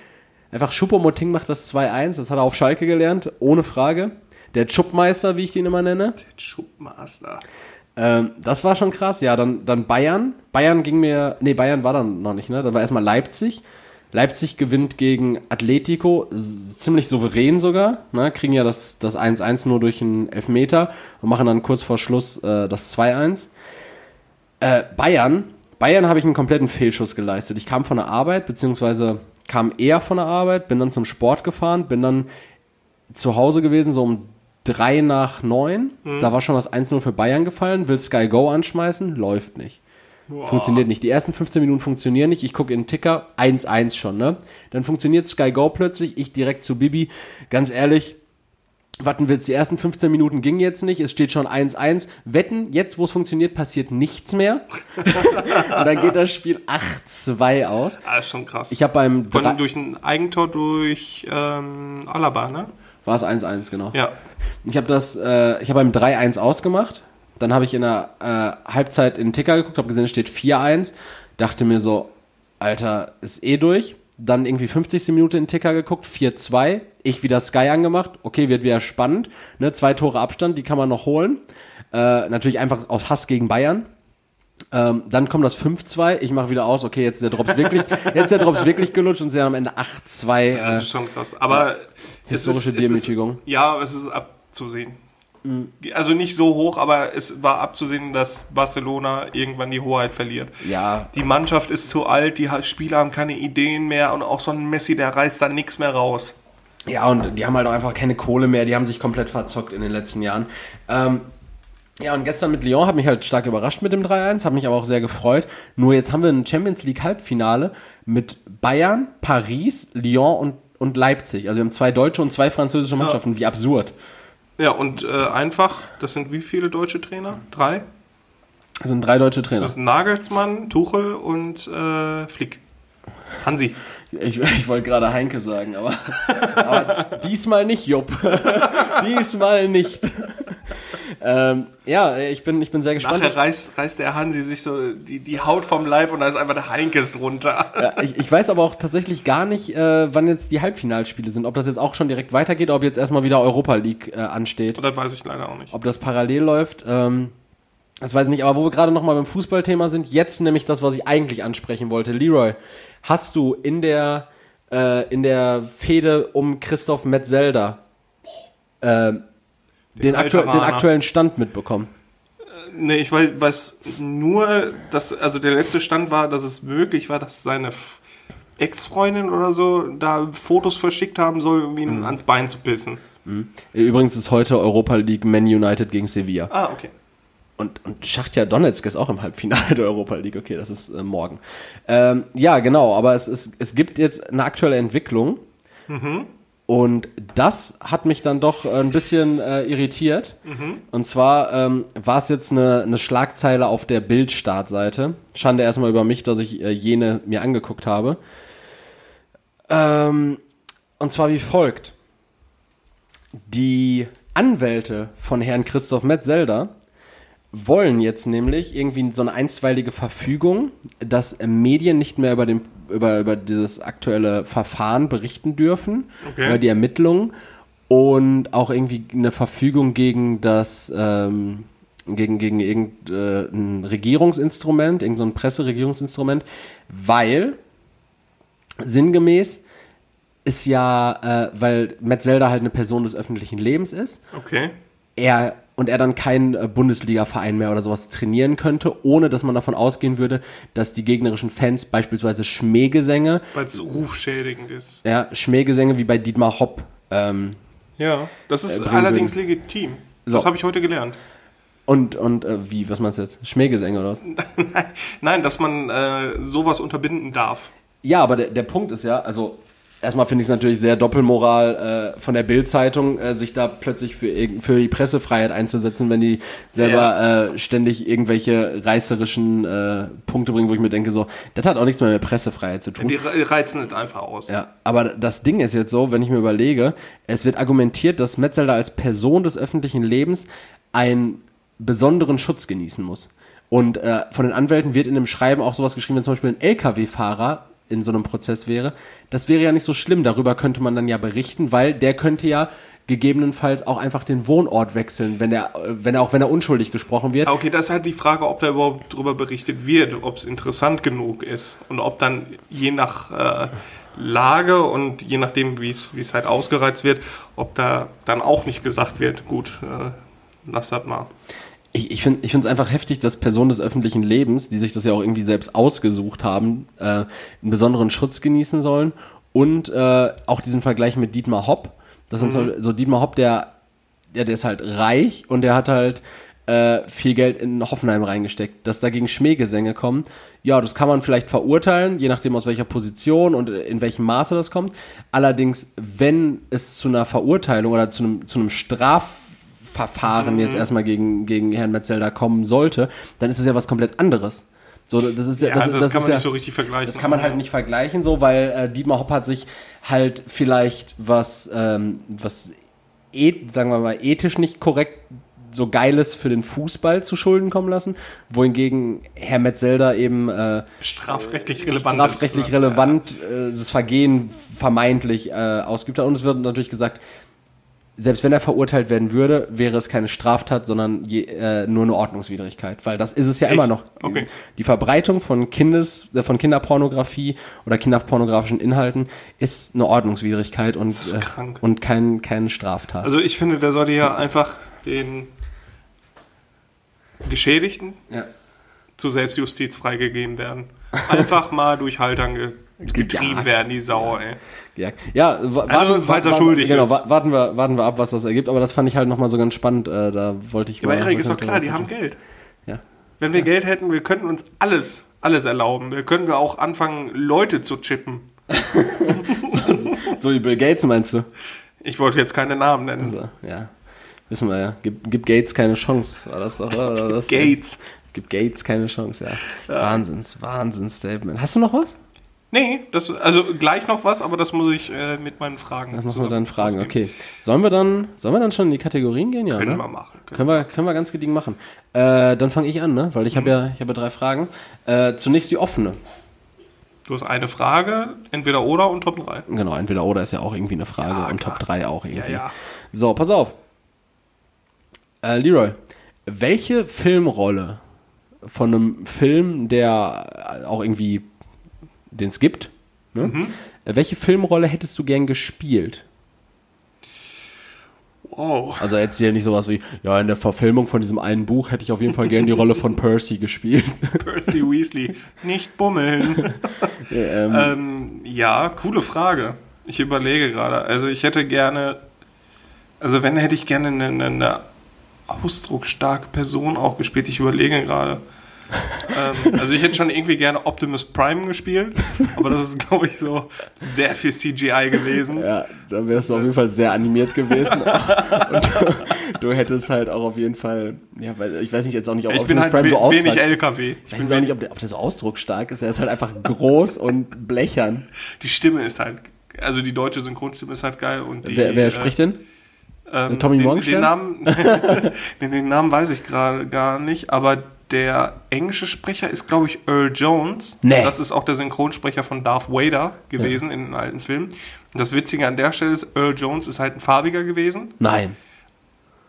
Einfach Schuppomoting macht das 2-1, das hat er auf Schalke gelernt, ohne Frage. Der Schuppmeister, wie ich den immer nenne. Schubmaster. Ähm, das war schon krass. Ja, dann, dann Bayern. Bayern ging mir, nee, Bayern war dann noch nicht, ne? Dann war erstmal Leipzig. Leipzig gewinnt gegen Atletico, ziemlich souverän sogar, ne? kriegen ja das das 1-1 nur durch einen Elfmeter und machen dann kurz vor Schluss äh, das 2-1. Äh, Bayern, Bayern habe ich einen kompletten Fehlschuss geleistet. Ich kam von der Arbeit, beziehungsweise kam eher von der Arbeit, bin dann zum Sport gefahren, bin dann zu Hause gewesen, so um drei nach neun. Da war schon das 1-0 für Bayern gefallen, will Sky Go anschmeißen, läuft nicht. Funktioniert nicht. Die ersten 15 Minuten funktionieren nicht. Ich gucke in den Ticker, 1-1 schon, ne? Dann funktioniert Sky Go plötzlich, ich direkt zu Bibi. Ganz ehrlich, warten wir jetzt, die ersten 15 Minuten gingen jetzt nicht, es steht schon 1-1. Wetten, jetzt wo es funktioniert, passiert nichts mehr. Und dann geht das Spiel 8-2 aus. Ah, ist schon krass. Ich habe beim Von, durch ein Eigentor durch ähm, Alaba, ne? war es 1-1, genau. Ja. Ich habe das, äh, ich habe beim 3-1 ausgemacht. Dann habe ich in der äh, Halbzeit in den Ticker geguckt, habe gesehen, es steht 4-1. Dachte mir so, Alter, ist eh durch. Dann irgendwie 50. Minute in den Ticker geguckt, 4-2. Ich wieder Sky angemacht. Okay, wird wieder spannend. Ne, zwei Tore Abstand, die kann man noch holen. Äh, natürlich einfach aus Hass gegen Bayern. Ähm, dann kommt das 5-2. Ich mache wieder aus. Okay, jetzt ist der Drops wirklich, jetzt ist der Drops wirklich gelutscht und sie haben am Ende 8-2. Äh, Das ist schon krass. Aber es Historische ist, Demütigung. Ist, ja, es ist abzusehen. Also nicht so hoch, aber es war abzusehen, dass Barcelona irgendwann die Hoheit verliert. ja, Die Mannschaft ist zu alt, die Spieler haben keine Ideen mehr und auch so ein Messi, der reißt da nichts mehr raus. Ja, und die haben halt auch einfach keine Kohle mehr, die haben sich komplett verzockt in den letzten Jahren. Ähm, ja, und gestern mit Lyon hat mich halt stark überrascht mit dem 3-1, hat mich aber auch sehr gefreut. Nur jetzt haben wir ein Champions League Halbfinale mit Bayern, Paris, Lyon und, und Leipzig. Also wir haben zwei deutsche und zwei französische Mannschaften. Wie absurd. Ja, und äh, einfach, das sind wie viele deutsche Trainer? Drei? Das sind drei deutsche Trainer. Das sind Nagelsmann, Tuchel und äh, Flick. Hansi. Ich, ich wollte gerade Heinke sagen, aber, aber diesmal nicht, Jupp. diesmal nicht. ähm, ja, ich bin, ich bin sehr gespannt. Nachher reißt, reißt der Hansi sich so die, die Haut vom Leib und da ist einfach der Heinkes drunter. Ja, ich, ich weiß aber auch tatsächlich gar nicht, äh, wann jetzt die Halbfinalspiele sind. Ob das jetzt auch schon direkt weitergeht, ob jetzt erstmal wieder Europa League äh, ansteht. Das weiß ich leider auch nicht. Ob das parallel läuft. Ähm, das weiß ich nicht. Aber wo wir gerade nochmal beim Fußballthema sind, jetzt nämlich das, was ich eigentlich ansprechen wollte. Leroy, hast du in der, äh, in der Fehde um Christoph Metzelder äh, den, aktu den aktuellen Stand mitbekommen? Nee, ich weiß, weiß nur, dass, also der letzte Stand war, dass es möglich war, dass seine Ex-Freundin oder so da Fotos verschickt haben soll, um ihn ans Bein zu pissen. Übrigens ist heute Europa League Man United gegen Sevilla. Ah, okay. Und, und Schachtja Donetsk ist auch im Halbfinale der Europa League. Okay, das ist äh, morgen. Ähm, ja, genau, aber es, ist, es gibt jetzt eine aktuelle Entwicklung. Und das hat mich dann doch äh, ein bisschen äh, irritiert. Und zwar ähm, war es jetzt eine, eine Schlagzeile auf der Bild-Startseite. Schande erstmal über mich, dass ich äh, jene mir angeguckt habe. Ähm, und zwar wie folgt. Die Anwälte von Herrn Christoph Metzelder wollen jetzt nämlich irgendwie so eine einstweilige Verfügung, dass Medien nicht mehr über, den, über, über dieses aktuelle Verfahren berichten dürfen, Okay. über die Ermittlungen und auch irgendwie eine Verfügung gegen das ähm, gegen, gegen irgendein Regierungsinstrument, irgendein so ein Presseregierungsinstrument, weil sinngemäß ist ja, äh, weil Metzelder halt eine Person des öffentlichen Lebens ist, Okay. er und er dann keinen äh, Bundesliga-Verein mehr oder sowas trainieren könnte, ohne dass man davon ausgehen würde, dass die gegnerischen Fans beispielsweise Schmähgesänge, Weil es rufschädigend ist. ja, Schmähgesänge wie bei Dietmar Hopp, ähm, Ja, das ist Äh, allerdings legitim. Das So. habe ich heute gelernt. und, und äh, wie, was meinst du jetzt? Schmähgesänge oder was? Nein, dass man äh, sowas unterbinden darf. Ja, aber der, der Punkt ist ja, also erstmal finde ich es natürlich sehr Doppelmoral äh, von der Bild-Zeitung, äh, sich da plötzlich für, für die Pressefreiheit einzusetzen, wenn die selber äh, ständig irgendwelche reißerischen äh, Punkte bringen, wo ich mir denke, so, das hat auch nichts mehr mit Pressefreiheit zu tun. Die re- reizen es einfach aus. Ja, aber das Ding ist jetzt so, wenn ich mir überlege, es wird argumentiert, dass Metzelder als Person des öffentlichen Lebens einen besonderen Schutz genießen muss. Und äh, von den Anwälten wird in dem Schreiben auch sowas geschrieben, wenn zum Beispiel ein LKW-Fahrer in so einem Prozess wäre. Das wäre ja nicht so schlimm, darüber könnte man dann ja berichten, weil der könnte ja gegebenenfalls auch einfach den Wohnort wechseln, wenn er, äh, wenn er auch wenn er unschuldig gesprochen wird. Okay, das ist halt die Frage, ob da überhaupt drüber berichtet wird, ob es interessant genug ist und ob dann je nach äh, Lage und je nachdem, wie es wie es halt ausgereizt wird, ob da dann auch nicht gesagt wird, gut, äh, lass das mal. Ich, ich finde es einfach heftig, dass Personen des öffentlichen Lebens, die sich das ja auch irgendwie selbst ausgesucht haben, äh, einen besonderen Schutz genießen sollen. Und äh, auch diesen Vergleich mit Dietmar Hopp. Das sind so, so Dietmar Hopp, der, ja, der ist halt reich und der hat halt äh, viel Geld in Hoffenheim reingesteckt. Dass dagegen Schmähgesänge kommen, ja, das kann man vielleicht verurteilen, je nachdem aus welcher Position und in welchem Maße das kommt. Allerdings, wenn es zu einer Verurteilung oder zu einem, zu einem Strafverfahren jetzt erstmal gegen, gegen Herrn Metzelder kommen sollte, dann ist es ja was komplett anderes. So, das ist ja, Ja, das, das, kann man ja, nicht so richtig vergleichen. das kann man halt nicht vergleichen, so, weil äh, Dietmar Hopp hat sich halt vielleicht was, ähm, was eth, sagen wir mal, ethisch nicht korrekt so Geiles für den Fußball zu Schulden kommen lassen, wohingegen Herr Metzelder eben äh, strafrechtlich relevant strafrechtlich ist. relevant äh, das Vergehen vermeintlich äh, ausgeübt hat. Und es wird natürlich gesagt, selbst wenn er verurteilt werden würde, wäre es keine Straftat, sondern je, äh, nur eine Ordnungswidrigkeit, weil das ist es ja Echt? immer noch. Okay. Die Verbreitung von Kindes, äh, von Kinderpornografie oder kinderpornografischen Inhalten ist eine Ordnungswidrigkeit und äh, und kein keine Straftat. Also ich finde, der sollte ja einfach den Geschädigten ja. zur Selbstjustiz freigegeben werden. Einfach mal durch Haltern getrieben Gejagt. werden, die Sau, ey. Ja, ja Also, falls er schuldig genau, ist. wa- warten wir, warten wir ab, was das ergibt. Aber das fand ich halt nochmal so ganz spannend. Äh, da wollte ich Ja, aber mal- Erik, ist doch klar, die haben Geld. Ja. Wenn wir Geld hätten, wir könnten uns alles, alles erlauben. Wir könnten wir auch anfangen, Leute zu chippen. So wie Bill Gates meinst du? Ich wollte jetzt keine Namen nennen. Also, ja. Wissen wir ja. Gib, gib Gates keine Chance. War das doch, oder? Das, Gates. Gib Gates keine Chance, ja. Wahnsinns, Wahnsinns-Statement. Hast du noch was? Nee, das, also gleich noch was, aber das muss ich äh, mit meinen Fragen Das müssen wir zusammen dann fragen. Okay. Sollen wir dann, sollen wir dann schon in die Kategorien gehen? Ja, Können ne? wir machen. Können wir, können wir ganz gediegen machen. Äh, dann fange ich an, ne? Weil ich habe ja, ich habe ja drei Fragen. Äh, zunächst die offene. Du hast eine Frage, entweder oder und Top 3. Genau, entweder oder ist ja auch irgendwie eine Frage Ja, und klar. Top 3 auch irgendwie. Ja, ja. So, pass auf. Äh, Leroy, welche Filmrolle von einem Film, der auch irgendwie, den es gibt, ne? Mhm. Welche Filmrolle hättest du gern gespielt? Wow. Also jetzt hier nicht sowas wie, ja, in der Verfilmung von diesem einen Buch hätte ich auf jeden Fall gern die Rolle von Percy gespielt. Percy Weasley. Nicht bummeln. ähm, ähm, ja, coole Frage. Ich überlege gerade. Also ich hätte gerne, also wenn hätte ich gerne eine, eine ausdrucksstarke Person auch gespielt. Ich überlege gerade. Ähm, also ich hätte schon irgendwie gerne Optimus Prime gespielt, aber das ist, glaube ich, so sehr viel CGI gewesen. Ja, dann wärst du auf jeden Fall sehr animiert gewesen. Und du, du hättest halt auch auf jeden Fall, ja, weil ich weiß nicht jetzt auch nicht, ob Ich bin Optimus halt Prime so ausstrahlt. wenig LKW. Ich weiß auch nicht, ob der, ob der so ausdrucksstark ist. Er ist halt einfach groß und blechern. Die Stimme ist halt, also die deutsche Synchronstimme ist halt geil. Und die, wer wer äh, spricht denn? Ähm, Tommy den? Den Namen, den, den Namen weiß ich gerade gar nicht, aber der englische Sprecher ist, glaube ich, Earl Jones. Nee. Das ist auch der Synchronsprecher von Darth Vader gewesen in den alten Filmen. Und das Witzige an der Stelle ist, Earl Jones ist halt ein farbiger gewesen. Nein.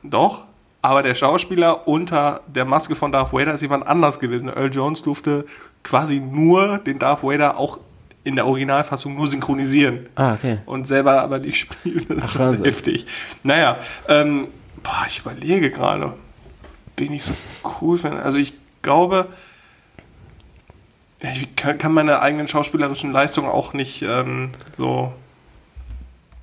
Doch. Aber der Schauspieler unter der Maske von Darth Vader ist jemand anders gewesen. Earl Jones durfte quasi nur den Darth Vader auch in der Originalfassung nur synchronisieren Ah, okay. und selber aber nicht spielen. Das ist schon Wahnsinn. heftig. Naja, ähm, boah, ich überlege gerade, bin ich so cool finde. Also ich glaube, ich kann, meine eigenen schauspielerischen Leistungen auch nicht ähm, so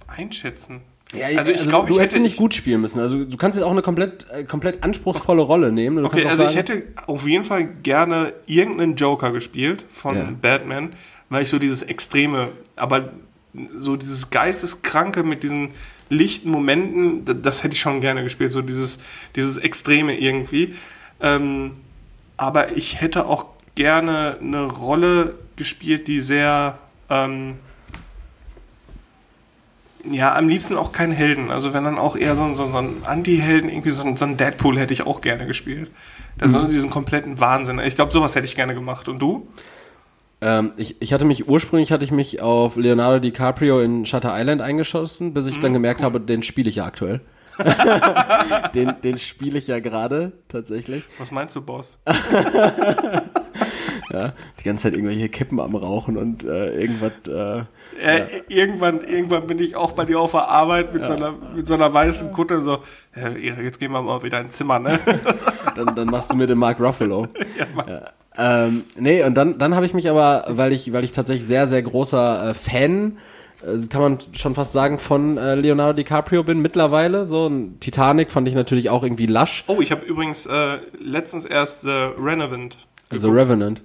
einschätzen. Ja, also ich glaube, du ich hätte nicht gut spielen müssen. Also du kannst jetzt auch eine komplett, äh, komplett anspruchsvolle Rolle nehmen. Du okay, also sagen, ich hätte auf jeden Fall gerne irgendeinen Joker gespielt von ja. Batman, weil ich so dieses Extreme, aber so dieses Geisteskranke mit diesen lichten Momenten, das hätte ich schon gerne gespielt, so dieses, dieses Extreme irgendwie. Ähm, aber ich hätte auch gerne eine Rolle gespielt, die sehr ähm, ja, am liebsten auch keinen Helden. Also wenn dann auch eher so, so, so ein Anti-Helden, irgendwie so, so ein Deadpool hätte ich auch gerne gespielt. Da mhm. so diesen kompletten Wahnsinn. Ich glaube, sowas hätte ich gerne gemacht. Und du? Ähm, ich, ich hatte mich, ursprünglich hatte ich mich auf Leonardo DiCaprio in Shutter Island eingeschossen, bis ich mhm, dann gemerkt cool. habe, den spiele ich ja aktuell. den den spiele ich ja gerade, tatsächlich. Was meinst du, Boss? ja, die ganze Zeit irgendwelche Kippen am Rauchen und äh, irgendwas... Äh, äh, ja. irgendwann, irgendwann bin ich auch bei dir auf der Arbeit mit, ja. so, einer, mit so einer weißen Kutte und so, äh, jetzt gehen wir mal wieder ins Zimmer, ne? dann, dann machst du mir den Mark Ruffalo. ja, ähm, nee, und dann, dann habe ich mich aber, weil ich, weil ich tatsächlich sehr, sehr großer äh, Fan, äh, kann man schon fast sagen, von äh, Leonardo DiCaprio bin mittlerweile. So ein Titanic fand ich natürlich auch irgendwie lasch. Oh, ich habe übrigens äh, letztens erst The Revenant. The Revenant.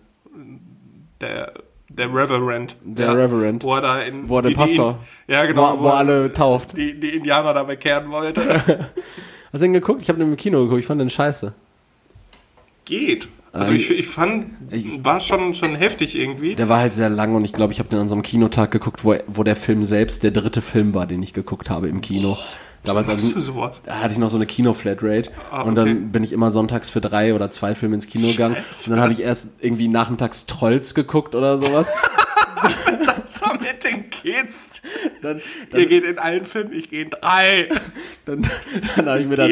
Der der Reverend. Der ja, Reverend. Wo er da in. Wo er den Pastor. Die, ja, genau. Wo, wo, wo alle tauft. Die, die Indianer da bekehren wollte. Hast du ihn geguckt? Ich habe den im Kino geguckt. Ich fand den scheiße. Geht. Also ich, ich fand, war schon, schon heftig irgendwie. Der war halt sehr lang und ich glaube, ich habe den an so einem Kinotag geguckt, wo, wo der Film selbst der dritte Film war, den ich geguckt habe im Kino. Oh. Damals also? Da hatte ich noch so eine Kino-Flatrate ah, okay. und dann bin ich immer sonntags für drei oder zwei Filme ins Kino gegangen. Und dann habe ich erst irgendwie nachmittags Trolls geguckt oder sowas. so mit den Kids. Dann, dann, Ihr geht in allen Filmen, ich gehe in drei. Dann, dann habe ich, mir dann,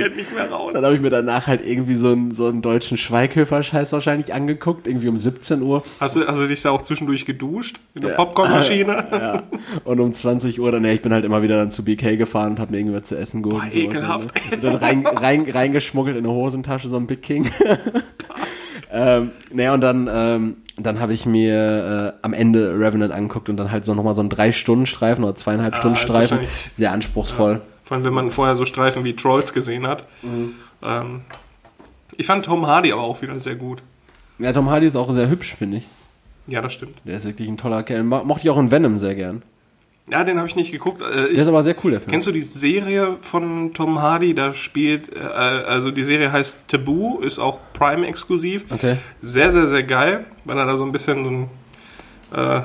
dann hab ich mir danach halt irgendwie so einen, so einen deutschen Schweighöfer-Scheiß wahrscheinlich angeguckt, irgendwie um 17 Uhr. Hast du, hast du dich da auch zwischendurch geduscht? In der ja. Popcornmaschine? ja. Und um 20 Uhr, dann, ne, ich bin halt immer wieder dann zu BK gefahren und habe mir irgendwas zu essen geholt. Boah, ekelhaft. Und dann rein, rein, reingeschmuggelt in eine Hosentasche, so ein Big King. ähm, ne, und dann, ähm, dann habe ich mir äh, am Ende Revenant angeguckt und dann halt so nochmal so einen Drei-Stunden-Streifen oder zweieinhalb ah, Stunden Streifen. Sehr anspruchsvoll. Ja, vor allem, wenn man vorher so Streifen wie Trolls gesehen hat. Mhm. Ähm, ich fand Tom Hardy aber auch wieder sehr gut. Ja, Tom Hardy ist auch sehr hübsch, finde ich. Ja, das stimmt. Der ist wirklich ein toller Kerl. Mochte ich auch in Venom sehr gern. Ja, den habe ich nicht geguckt. Äh, ich, der ist aber sehr cool, der Film. Kennst du die Serie von Tom Hardy? Da spielt, äh, also die Serie heißt Taboo, ist auch Prime-exklusiv. Okay. Sehr, sehr, sehr geil, weil er da so ein bisschen so ein, äh,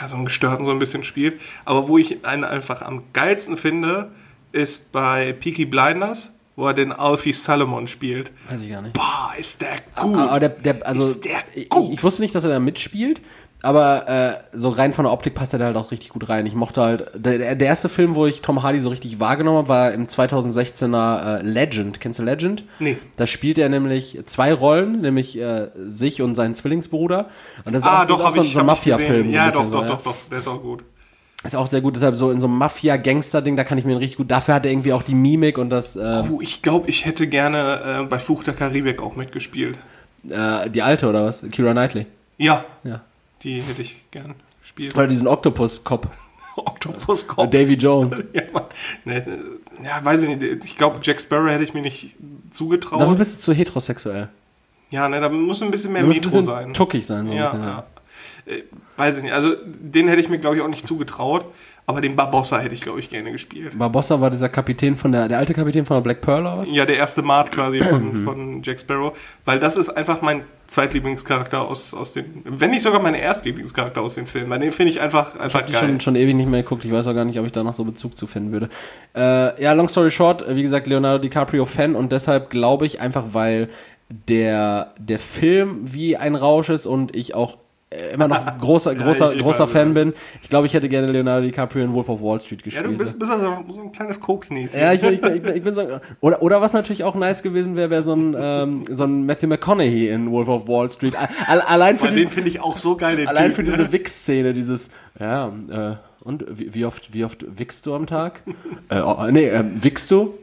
ja, so einen Gestörten so ein bisschen spielt. Aber wo ich einen einfach am geilsten finde, ist bei Peaky Blinders wo er den Alfie Salomon spielt. Weiß ich gar nicht. Boah, ist der gut. Aber der, der, also, ist der gut. Ich, ich, wusste nicht, dass er da mitspielt, aber äh, so rein von der Optik passt er da halt auch richtig gut rein. Ich mochte halt, der, der erste Film, wo ich Tom Hardy so richtig wahrgenommen habe, war im 2016er äh, Legend. Kennst du Legend? Nee. Da spielt er nämlich zwei Rollen, nämlich äh, sich und seinen Zwillingsbruder. Und das ist ah, auch, doch, ist auch so, so ein Mafia-Film. Ja, doch, doch, doch, doch, der ist auch gut. Ist auch sehr gut, deshalb so in so einem Mafia-Gangster-Ding, da kann ich mir richtig gut. Dafür hat er irgendwie auch die Mimik und das. Äh, oh, ich glaube, ich hätte gerne äh, bei Fluch der Karibik auch mitgespielt. Äh, die alte oder was? Kira Knightley. Ja. Ja. Die hätte ich gern gespielt. Oder diesen Octopus-Cop. Octopus-Cop. Davy Jones. ja, ne, ja, weiß ich nicht. Ich glaube, Jack Sparrow hätte ich mir nicht zugetraut. Dafür bist du zu heterosexuell. Ja, ne, da muss ein bisschen mehr Metro ein bisschen sein. Tuckig sein. Ja, bisschen, ja. ja. Äh, weiß ich nicht. Also, den hätte ich mir, glaube ich, auch nicht zugetraut. Aber den Barbossa hätte ich, glaube ich, gerne gespielt. Barbossa war dieser Kapitän von der, der alte Kapitän von der Black Pearl oder was? Ja, der erste Mart quasi von, mhm. von Jack Sparrow. Weil das ist einfach mein Zweitlieblingscharakter aus, aus den, wenn nicht sogar mein Erstlieblingscharakter aus den Filmen. Weil den finde ich einfach, einfach ich geil. Schon, schon ewig nicht mehr geguckt. Ich weiß auch gar nicht, ob ich da noch so Bezug zu finden würde. Äh, ja, long story short, wie gesagt, Leonardo DiCaprio Fan und deshalb glaube ich einfach, weil der, der Film wie ein Rausch ist und ich auch immer noch großer, großer, ja, großer Fan bin. Ich glaube, ich hätte gerne Leonardo DiCaprio in Wolf of Wall Street gespielt. Ja, du bist, bist also so ein kleines Koksnäschen. Ja, ich bin, ich, bin, ich, bin, ich bin so, oder, oder was natürlich auch nice gewesen wäre, wäre so ein, ähm, so ein Matthew McConaughey in Wolf of Wall Street. Allein für die, den finde ich auch so geil, den Allein typ, für ne? diese Wichs-Szene, dieses, ja, äh, und wie, wie, oft, wie oft wickst du am Tag? äh, oh, nee, äh, wickst du?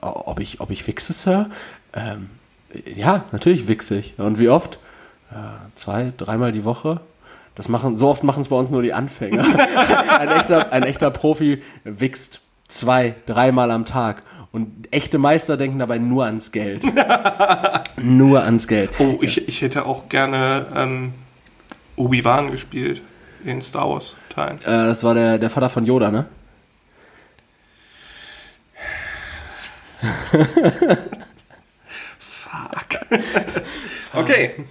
ob ich, ob ich wichse, Sir? Ähm, ja, natürlich wichse ich. Und wie oft? Zwei, dreimal die Woche. Das machen, so oft machen es bei uns nur die Anfänger. ein, echter, ein echter Profi wichst zwei, dreimal am Tag. Und echte Meister denken dabei nur ans Geld. nur ans Geld. Oh, ich, ich hätte auch gerne ähm, Obi-Wan gespielt in Star Wars Teilen. Äh, das war der, der Vater von Yoda, ne? Fuck. Okay.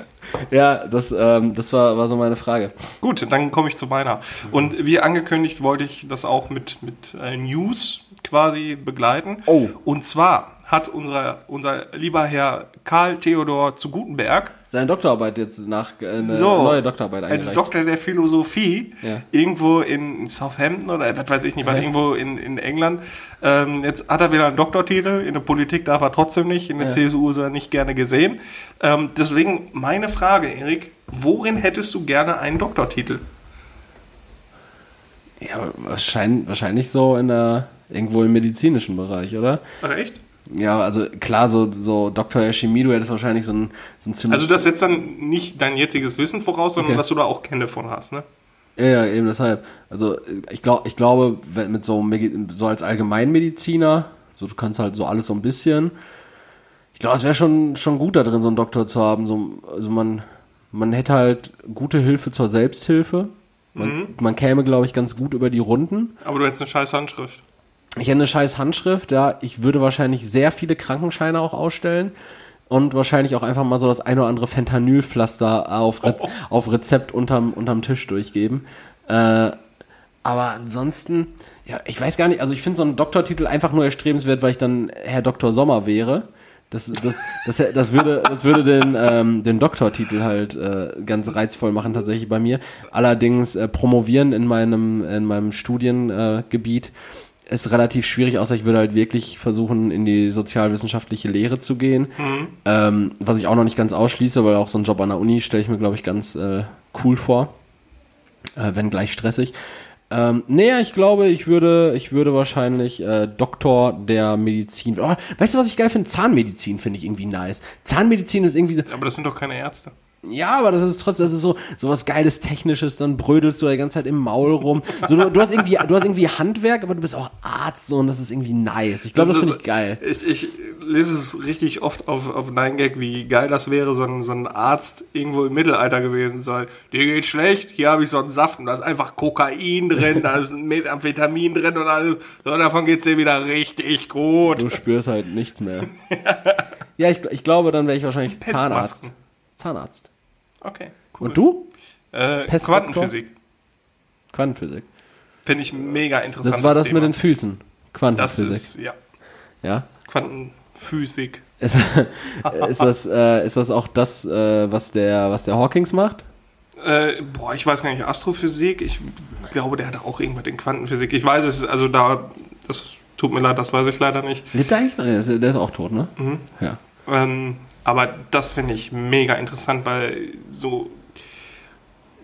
Ja, das, ähm, das war, war so meine Frage. Gut, dann komme ich zu meiner. Und wie angekündigt, wollte ich das auch mit, mit äh, News quasi begleiten. Oh. Und zwar hat unser, unser lieber Herr Karl Theodor zu Gutenberg Seine Doktorarbeit jetzt nach, äh, eine so, neue Doktorarbeit als eingereicht. Doktor der Philosophie Ja. irgendwo in Southampton oder was weiß ich nicht, was Ja. irgendwo in, in England. Ähm, jetzt hat er wieder einen Doktortitel, in der Politik darf er trotzdem nicht, in der Ja. CSU ist er nicht gerne gesehen. Ähm, deswegen meine Frage, Erik, worin hättest du gerne einen Doktortitel? Ja, wahrscheinlich, wahrscheinlich so in der, irgendwo im medizinischen Bereich, oder? Ach echt? Ja, also klar, so, so Dr. Yoshimi, du hättest wahrscheinlich so ein, so ein ziemlich. Also das setzt dann nicht dein jetziges Wissen voraus, sondern Okay. dass du da auch Kenntnisse von hast, ne? ja, ja, eben deshalb. Also ich glaube, ich glaube, wenn mit so, so als Allgemeinmediziner, so du kannst halt so alles so ein bisschen. Ich glaube, es wäre schon, schon gut da drin, so einen Doktor zu haben. So, also man, man hätte halt gute Hilfe zur Selbsthilfe. Man, man käme, glaube ich, ganz gut über die Runden. Aber du hättest eine scheiß Handschrift. Ich hätte eine scheiß Handschrift, ja. Ich würde wahrscheinlich sehr viele Krankenscheine auch ausstellen und wahrscheinlich auch einfach mal so das ein oder andere Fentanylpflaster auf, Re auf Rezept unterm, unterm Tisch durchgeben. Äh, aber ansonsten, ja, ich weiß gar nicht, also ich finde so einen Doktortitel einfach nur erstrebenswert, weil ich dann Herr Dr. Sommer wäre. Das, das, das, das, würde, das würde den, ähm, den Doktortitel halt äh, ganz reizvoll machen, tatsächlich bei mir. Allerdings äh, promovieren in meinem, in meinem Studiengebiet äh, Ist relativ schwierig, außer ich würde halt wirklich versuchen, in die sozialwissenschaftliche Lehre zu gehen. Ähm, was ich auch noch nicht ganz ausschließe, weil auch so ein Job an der Uni stelle ich mir, glaube ich, ganz äh, cool vor. Äh, wenn gleich stressig. Ähm, nee, ich glaube, ich würde, ich würde wahrscheinlich äh, Doktor der Medizin. Oh, weißt du, was ich geil finde? Zahnmedizin finde ich irgendwie nice. Zahnmedizin ist irgendwie. Aber das sind doch keine Ärzte. Ja, aber das ist trotzdem, das ist so, so was geiles Technisches, dann brödelst du die ganze Zeit im Maul rum. So, du, du hast irgendwie, du hast irgendwie Handwerk, aber du bist auch Arzt, so, und das ist irgendwie nice. Ich glaube, das, finde ich geil. Ich, ich lese es richtig oft auf, auf 9gag, wie geil das wäre, so ein, so ein Arzt irgendwo im Mittelalter gewesen sein. Dir geht schlecht, hier habe ich so einen Saft und da ist einfach Kokain drin, da ist Methamphetamin drin und alles. So, davon geht's dir wieder richtig gut. Du spürst halt nichts mehr. ja, ich, ich glaube, dann wäre ich wahrscheinlich Zahnarzt. Zahnarzt. Okay, cool. Und du? Äh? Quantenphysik. Quantenphysik. Finde ich mega interessant. Das war das mit den Füßen. Das Quantenphysik. ist, ja, ja. Quantenphysik. Ist, ist, das, äh, ist das auch das, äh, was, der, was der Hawkins macht? Äh, boah, ich weiß gar nicht, Astrophysik. Ich glaube, der hat auch irgendwas in Quantenphysik. Ich weiß es, also da, das tut mir leid, das weiß ich leider nicht. Lebt er eigentlich? Nein, der ist, der ist auch tot, ne? Mhm. Ja. Ähm, aber das finde ich mega interessant, weil so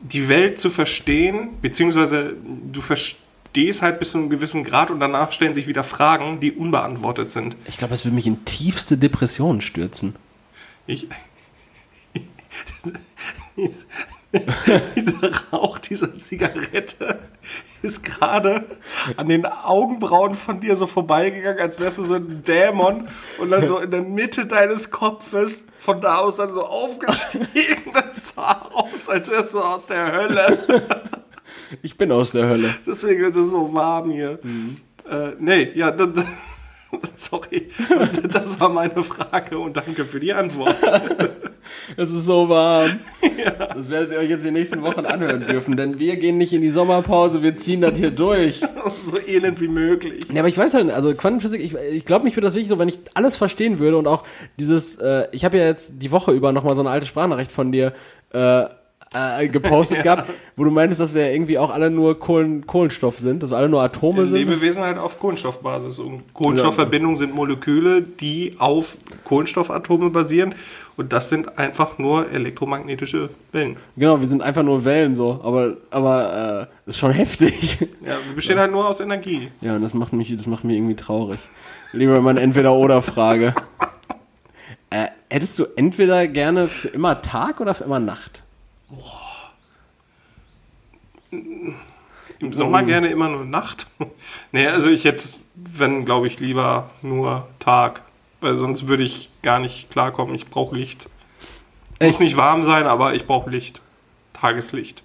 die Welt zu verstehen, beziehungsweise du verstehst halt bis zu einem gewissen Grad und danach stellen sich wieder Fragen, die unbeantwortet sind. Ich glaube, das würde mich in tiefste Depressionen stürzen. Ich. dieser Rauch dieser Zigarette ist gerade an den Augenbrauen von dir so vorbeigegangen, als wärst du so ein Dämon und dann so in der Mitte deines Kopfes von da aus dann so aufgestiegen. Das sah aus, als wärst du aus der Hölle. Ich bin aus der Hölle. Deswegen ist es so warm hier. Äh, nee, ja, d- d- sorry. Das war meine Frage und danke für die Antwort. Es ist so warm. Das werdet ihr euch jetzt die nächsten Wochen anhören dürfen, denn wir gehen nicht in die Sommerpause, wir ziehen das hier durch. so elend wie möglich. Ja, aber ich weiß halt, also Quantenphysik, ich, ich glaube, mich würde das wirklich so, wenn ich alles verstehen würde und auch dieses, äh, ich habe ja jetzt die Woche über nochmal so eine alte Sprachnachricht von dir äh, äh, gepostet gehabt, wo du meintest, dass wir irgendwie auch alle nur Kohlen, Kohlenstoff sind, dass wir alle nur Atome sind. Lebewesen halt auf Kohlenstoffbasis. Und Kohlenstoffverbindungen sind Moleküle, die auf Kohlenstoffatome basieren. Und das sind einfach nur elektromagnetische Wellen. Genau, wir sind einfach nur Wellen so, aber, aber äh, das ist schon heftig. Ja, wir bestehen halt nur aus Energie. Ja, und das macht mich, das macht mich irgendwie traurig. Lieber mal eine Entweder-Oder-Frage. Äh, hättest du entweder gerne für immer Tag oder für immer Nacht? Im Sommer gerne immer nur Nacht. nee, also ich hätte, wenn, glaube ich, lieber nur Tag. Weil sonst würde ich gar nicht klarkommen. Ich brauche Licht. Muss Echt? nicht warm sein, aber ich brauche Licht. Tageslicht.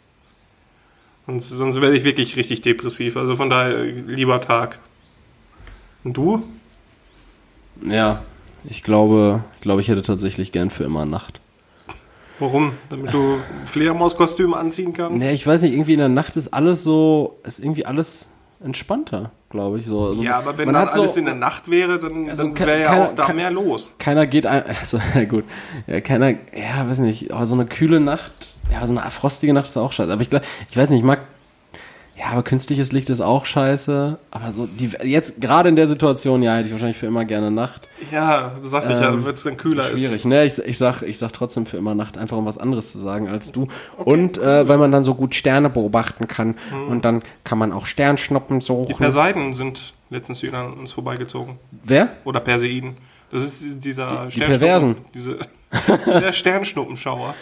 Und sonst werde ich wirklich richtig depressiv. Also von daher lieber Tag. Und du? Ja, ich glaube, ich glaube, ich hätte tatsächlich gern für immer Nacht. Warum? Damit du ein Fledermauskostüm anziehen kannst? Nee, ich weiß nicht, irgendwie in der Nacht ist alles so, ist irgendwie alles entspannter, glaube ich. So. Also ja, aber wenn dann hat so- alles in der Nacht wäre, dann, Also dann wäre ja auch da mehr los. keiner geht ein, also ja gut, ja, keiner, ja, weiß nicht, aber so eine kühle Nacht, ja, so eine frostige Nacht ist auch scheiße. Aber ich glaube, ich weiß nicht, ich mag, ja, aber künstliches Licht ist auch scheiße. Aber so, die, jetzt gerade in der Situation, ja, hätte ich wahrscheinlich für immer gerne Nacht. Ja, sagte ich ja, Ähm, wenn es dann kühler Schwierig, ne? Ich, ich, sag, ich sag trotzdem für immer Nacht, einfach um was anderes zu sagen als du. Und äh, weil man dann so gut Sterne beobachten kann. Und dann kann man auch Sternschnuppen ist. Die. Perseiden sind letztens wieder an uns vorbeigezogen. Wer? Oder Perseiden. Das ist dieser Die Perversen. Diese, der Sternschnuppenschauer.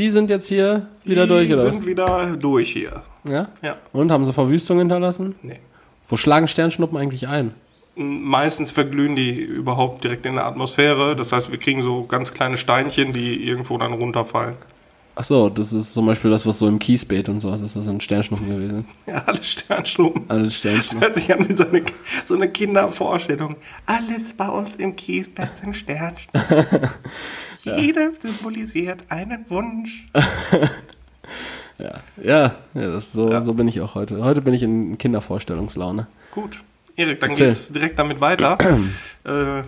Die sind jetzt hier wieder Die durch, oder? sind wieder durch hier. Ja? Ja. Und haben sie Verwüstung hinterlassen? Nee. Wo schlagen Sternschnuppen eigentlich ein? Meistens verglühen die überhaupt direkt in der Atmosphäre. Das heißt, wir kriegen so ganz kleine Steinchen, die irgendwo dann runterfallen. Ach so, das ist zum Beispiel das, was so im Kiesbeet und sowas ist. Das sind Sternschnuppen gewesen. Ja, alle Sternschnuppen. Alles Das Sternschnuppen. hört sich an wie so eine, so eine Kindervorstellung. Alles bei uns im Kiesbett sind Sternschnuppen. Jeder symbolisiert einen Wunsch. Ja, ja, ja das, so, Ja. so bin ich auch heute. Heute bin ich in Kindervorstellungslaune. Gut. Erik, dann Erzähl. geht's direkt damit weiter. äh,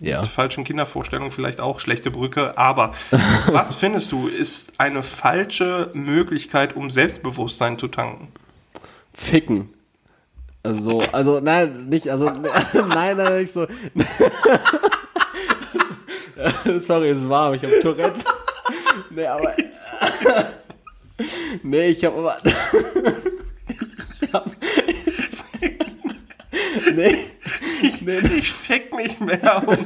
Ja. mit falschen Kindervorstellungen vielleicht auch schlechte Brücke. Aber was findest du, ist eine falsche Möglichkeit, um Selbstbewusstsein zu tanken? Ficken. Also, so, also, nein, nicht, also, nein, nein, nicht so. Sorry, es ist warm, ich habe Tourette. Nee, aber. Nee, ich habe aber. Ich hab. Nee. Nee, Ich fick nicht mehr, um,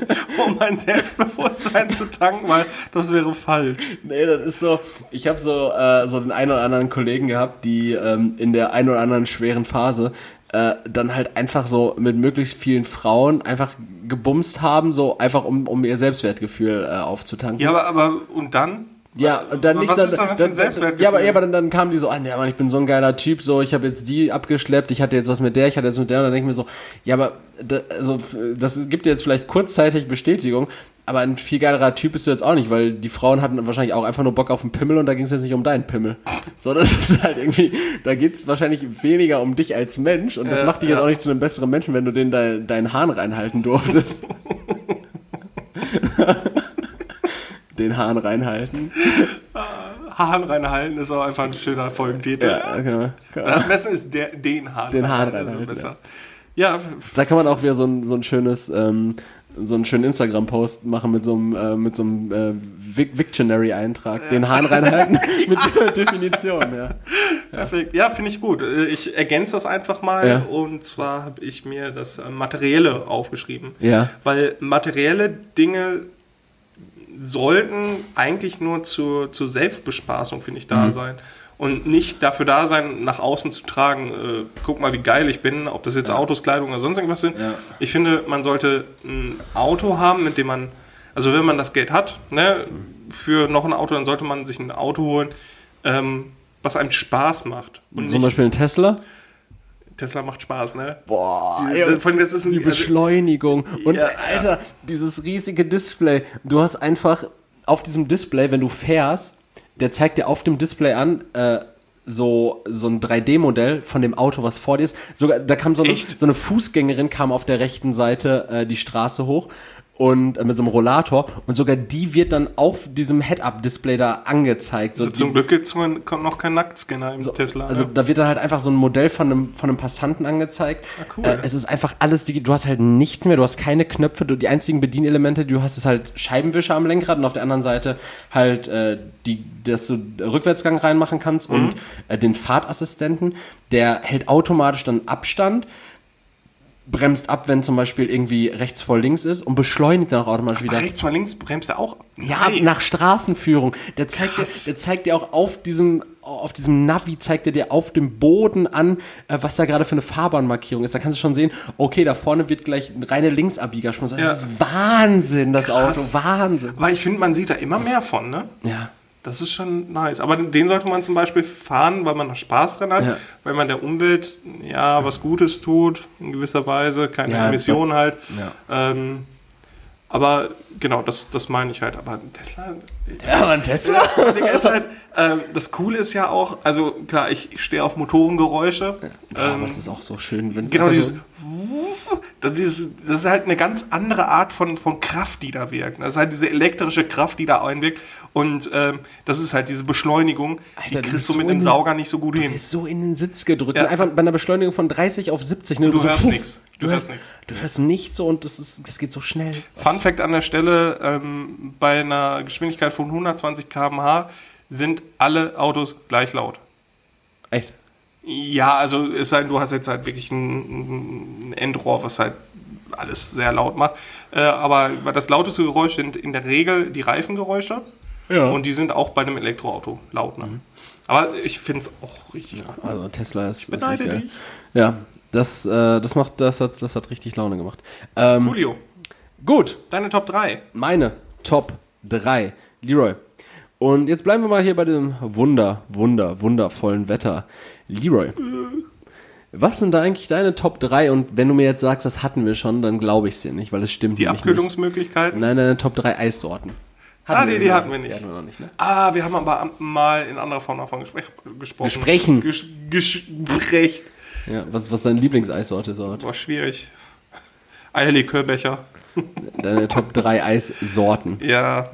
um mein Selbstbewusstsein zu tanken, weil das wäre falsch. Nee, das ist so, ich habe so, äh, so den einen oder anderen Kollegen gehabt, die ähm, in der einen oder anderen schweren Phase äh, dann halt einfach so mit möglichst vielen Frauen einfach gebumst haben, so einfach um, um ihr Selbstwertgefühl äh, aufzutanken. Ja, aber, aber und dann? Ja, und dann nicht Was dann, ist dann für ein Selbstwertgefühl? Ja, aber, ja, aber dann, dann kamen die so, ah, nee, Mann, ich bin so ein geiler Typ, so, ich habe jetzt die abgeschleppt, ich hatte jetzt was mit der, ich hatte jetzt mit der, und dann denke ich mir so, ja, aber da, also, das gibt dir jetzt vielleicht kurzzeitig Bestätigung, aber ein viel geilerer Typ bist du jetzt auch nicht, weil die Frauen hatten wahrscheinlich auch einfach nur Bock auf einen Pimmel und da ging es jetzt nicht um deinen Pimmel. Sondern das ist halt irgendwie, da geht es wahrscheinlich weniger um dich als Mensch und das Ja, macht dich jetzt ja. auch nicht zu einem besseren Menschen, wenn du den de, deinen Hahn reinhalten durftest. den Hahn reinhalten. Hahn reinhalten ist auch einfach ein schöner Folgentitel. Ja, okay. Am besten ist der, den Hahn Den Hahn ist reinhalten, besser. Ja, Da kann man auch wieder so ein, so ein schönes, ähm, so einen schönen Instagram-Post machen mit so einem, äh, mit so einem äh, Vic- Victionary-Eintrag, den Hahn reinhalten mit der Definition, ja. perfekt. Ja, finde ich gut. Äh, Ich ergänze das einfach mal. Ja. Und zwar habe ich mir das äh, Materielle aufgeschrieben. Ja. Weil materielle Dinge sollten eigentlich nur zur, zur Selbstbespaßung, finde ich, Mhm. da sein. Und nicht dafür da sein, nach außen zu tragen, äh, guck mal, wie geil ich bin, ob das jetzt Autos, Kleidung oder sonst irgendwas sind. Ja. Ich finde, man sollte ein Auto haben, mit dem man, also wenn man das Geld hat, ne, für noch ein Auto, dann sollte man sich ein Auto holen, ähm, was einem Spaß macht. Und Zum Beispiel ein Tesla. Tesla macht Spaß, ne? Boah, Die- vor allem, das ist ein- die also- Beschleunigung. Und Ja, Alter, dieses riesige Display. Du hast einfach auf diesem Display, wenn du fährst, der zeigt dir auf dem Display an, äh, so, so ein 3D-Modell von dem Auto, was vor dir ist. Sogar, da kam so eine, Echt? so eine Fußgängerin, kam auf der rechten Seite äh, die Straße hoch und äh, mit so einem Rollator und sogar die wird dann auf diesem Head-Up-Display da angezeigt. So, Zum die, Glück gibt's kommt noch kein Nacktscanner im Tesla. also ne? da wird dann halt einfach so ein Modell von einem, von einem Passanten angezeigt. Ah, cool. Äh, es ist einfach alles, du hast halt nichts mehr, du hast keine Knöpfe, du, die einzigen Bedienelemente, die du hast, ist halt Scheibenwischer am Lenkrad und auf der anderen Seite halt äh, die, dass du Rückwärtsgang reinmachen kannst und Mhm. äh, den Fahrtassistenten, der hält automatisch dann Abstand bremst ab, wenn zum Beispiel irgendwie rechts vor links ist und beschleunigt dann auch automatisch wieder. Rechts vor links bremst er auch. Ja, Nice. nach Straßenführung. Der zeigt, dir, der zeigt dir auch auf diesem, auf diesem Navi, zeigt er dir auf dem Boden an, äh, was da gerade für eine Fahrbahnmarkierung ist. Da kannst du schon sehen, okay, da vorne wird gleich eine reine Linksabbiegerspur. Das Ja. ist Wahnsinn, das Krass. Auto. Wahnsinn. Aber ich finde, man sieht da immer mehr von, ne? Ja. Das ist schon nice. Aber den sollte man zum Beispiel fahren, weil man da Spaß dran hat, Ja. weil man der Umwelt ja was Gutes tut, in gewisser Weise, keine Ja, Emissionen halt. Ja. Ähm, aber genau, das, das meine ich halt. Aber ein Tesla, Ja, aber ein Tesla? Halt, ähm, das Coole ist ja auch, also klar, ich stehe auf Motorengeräusche. Ja, ähm, aber es ist auch so schön, wenn Genau, einfach dieses, so- Wuff, das ist, das ist halt eine ganz andere Art von, von Kraft, die da wirkt. Das ist halt diese elektrische Kraft, die da einwirkt. Und ähm, das ist halt diese Beschleunigung, Alter, die du kriegst du so mit in einem Sauger nicht so gut Du hin. so in den Sitz gedrückt. Ja. Und einfach bei einer Beschleunigung von 30 auf 70. Ne, Du so hörst puff, nix. Du Du hörst nix. Du hörst nichts so und das, ist, das geht so schnell. Fun Fact an der Stelle, ähm, bei einer Geschwindigkeit von 120 km/h sind alle Autos gleich laut. Echt? Ja, also es sei denn, du hast jetzt halt wirklich ein, ein Endrohr, was halt alles sehr laut macht. Äh, aber das lauteste Geräusch sind in der Regel die Reifengeräusche. Ja. Und die sind auch bei einem Elektroauto laut. Ne? Aber ich finde es auch richtig cool. Also Tesla ist, ist beneide echt geil. dich. Ja, das, äh, das macht, das hat, das hat richtig Laune gemacht. Ähm, Julio, gut, deine Top 3. meine Top 3. Leroy. Und jetzt bleiben wir mal hier bei dem wunder, wunder, wundervollen Wetter. Leroy. Was sind da eigentlich deine Top 3? Und wenn du mir jetzt sagst, das hatten wir schon, dann glaube ich es dir nicht, weil es stimmt Die Abkühlungsmöglichkeiten. nicht. Nein, deine Top 3 Eissorten. Ah, nee, die hatten wir nicht. Die hatten wir noch nicht, ne? Ah, wir haben aber mal in anderer Form davon gespräch, gesprochen. Gesprechen. Ges Gesprächt. Ja, was, was ist deine Lieblingseissorte? War schwierig. Eierlikörbecher. Deine Top 3 Eissorten. Ja.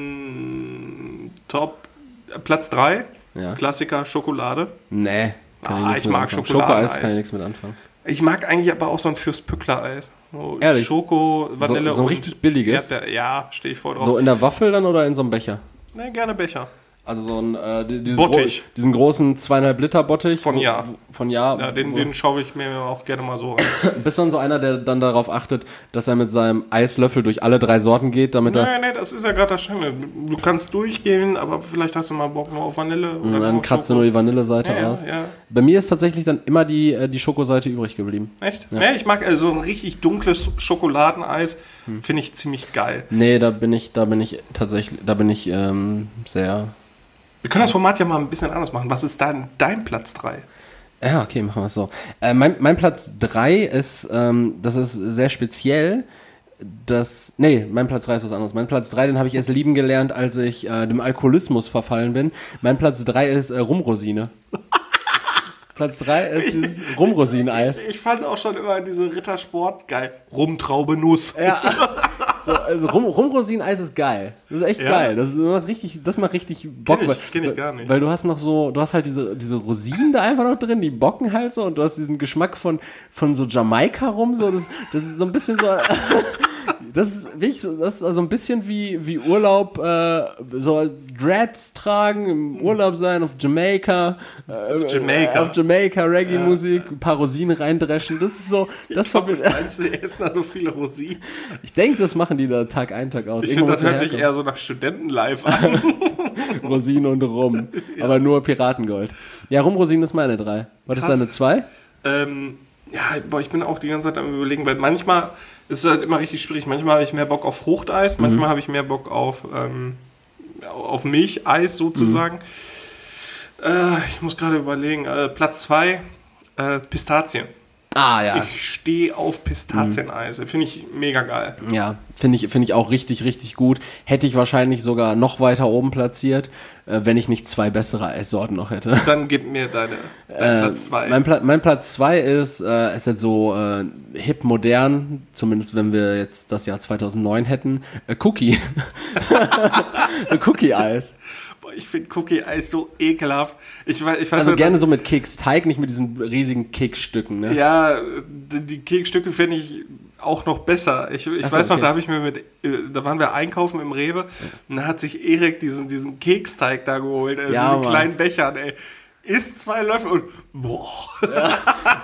Ähm, Top. Platz 3. Ja. Klassiker Schokolade. Nee. Ah, ich mit mag. Schokoladeneis. Schokoeis kann ich nichts mit anfangen. Ich mag eigentlich aber auch so ein Fürst-Pückler-Eis. So Ehrlich? Schoko, Vanille So- so richtig billiges? Erdbeer. Ja, stehe ich voll drauf. So in der Waffel dann oder in so einem Becher? nee, gerne Becher. Also so ein äh, di- diesen, Bottich. gro- diesen großen zweieinhalb Liter Bottich Von Ja. von ja, Ja, den, den schaue ich mir auch gerne mal so an. bist du dann so einer, der dann darauf achtet, dass er mit seinem Eislöffel durch alle drei Sorten geht, damit er nee, nee, das ist ja gerade das Schöne. Du kannst durchgehen, aber vielleicht hast du mal Bock nur auf Vanille. Oder und dann kratzt Schoko. nur die Vanilleseite Ja, aus. ja. Bei mir ist tatsächlich dann immer die äh, die Schokoseite übrig geblieben. Echt? Nee, ich mag äh, so ein richtig dunkles Schokoladeneis. Hm. Finde ich ziemlich geil. Nee, da bin ich da bin ich tatsächlich da bin ich ähm, sehr Wir können das Format ja mal ein bisschen anders machen. Was ist dann dein Platz 3? Ja, okay, machen wir es so. Äh, mein, mein Platz 3 ist, ähm, das ist sehr speziell. Das, nee, mein Platz 3 ist was anderes. Mein Platz 3, den habe ich erst lieben gelernt, als ich äh, dem Alkoholismus verfallen bin. Mein Platz 3 ist äh, Rumrosine. Platz 3 ist dieses Rumrosineneis. Ich fand auch schon immer diese Rittersport geil. Rumtraube Nuss. Ja. So, also Rum, Rumrosineneis ist geil. Das ist echt Ja? geil. Das macht richtig, das macht richtig Bock. ich- weil- kenn ich gar nicht. Weil du hast noch so, du hast halt diese, diese Rosinen da einfach noch drin, die bocken halt so und du hast diesen Geschmack von, von so Jamaika rum, so, das, das ist so ein bisschen so, das ist wirklich so, das ist also ein bisschen wie, wie Urlaub, äh, so Dreads tragen, im Urlaub sein auf Jamaika, äh, Jamaika. auf Jamaika, Reggae-Musik, ein paar Rosinen reindreschen, das ist so, das verbindet, Meinst du, essen da so viele Rosinen? ich denke, das machen die da Tag ein, Tag aus. Ich finde, das hört sich eher so nach Studentenlife an. Rosinen und Rum. Aber nur Piratengold. Ja, Rumrosinen ist meine drei. Was ist Krass. deine zwei? ähm, ja, boah, ich bin auch die ganze Zeit am überlegen, weil manchmal ist es halt immer richtig schwierig. Manchmal habe ich mehr Bock auf Fruchteis, Mhm. manchmal habe ich mehr Bock auf, ähm, auf Milcheis sozusagen. Mhm. Äh, ich muss gerade überlegen. Äh, Platz zwei äh, Pistazien. Ah, ja. Ich stehe auf Pistazieneis. Finde ich mega geil. Ja, finde ich, finde ich auch richtig, richtig gut. Hätte ich wahrscheinlich sogar noch weiter oben platziert, äh, wenn ich nicht zwei bessere Eissorten noch hätte. Dann gib mir deine, dein Äh, Platz zwei. Mein, Pla mein Platz zwei ist, äh, ist jetzt so äh, hip modern, zumindest wenn wir jetzt das Jahr 2009 hätten, äh, Cookie. Cookie-Eis. Ich finde Cookie-Eis so ekelhaft. Ich weiß, ich weiß Also nicht, gerne so mit Keksteig, nicht mit diesen riesigen Keksstücken, ne? Ja, die Keksstücke finde ich auch noch besser. Ich, ich so, weiß noch, okay. da habe ich mir mit, äh, da waren wir einkaufen im Rewe und da hat sich Erik diesen, diesen Keksteig da geholt, also Ja, diesen Mann. kleinen Bechern, ey. Isst zwei Löffel und boah,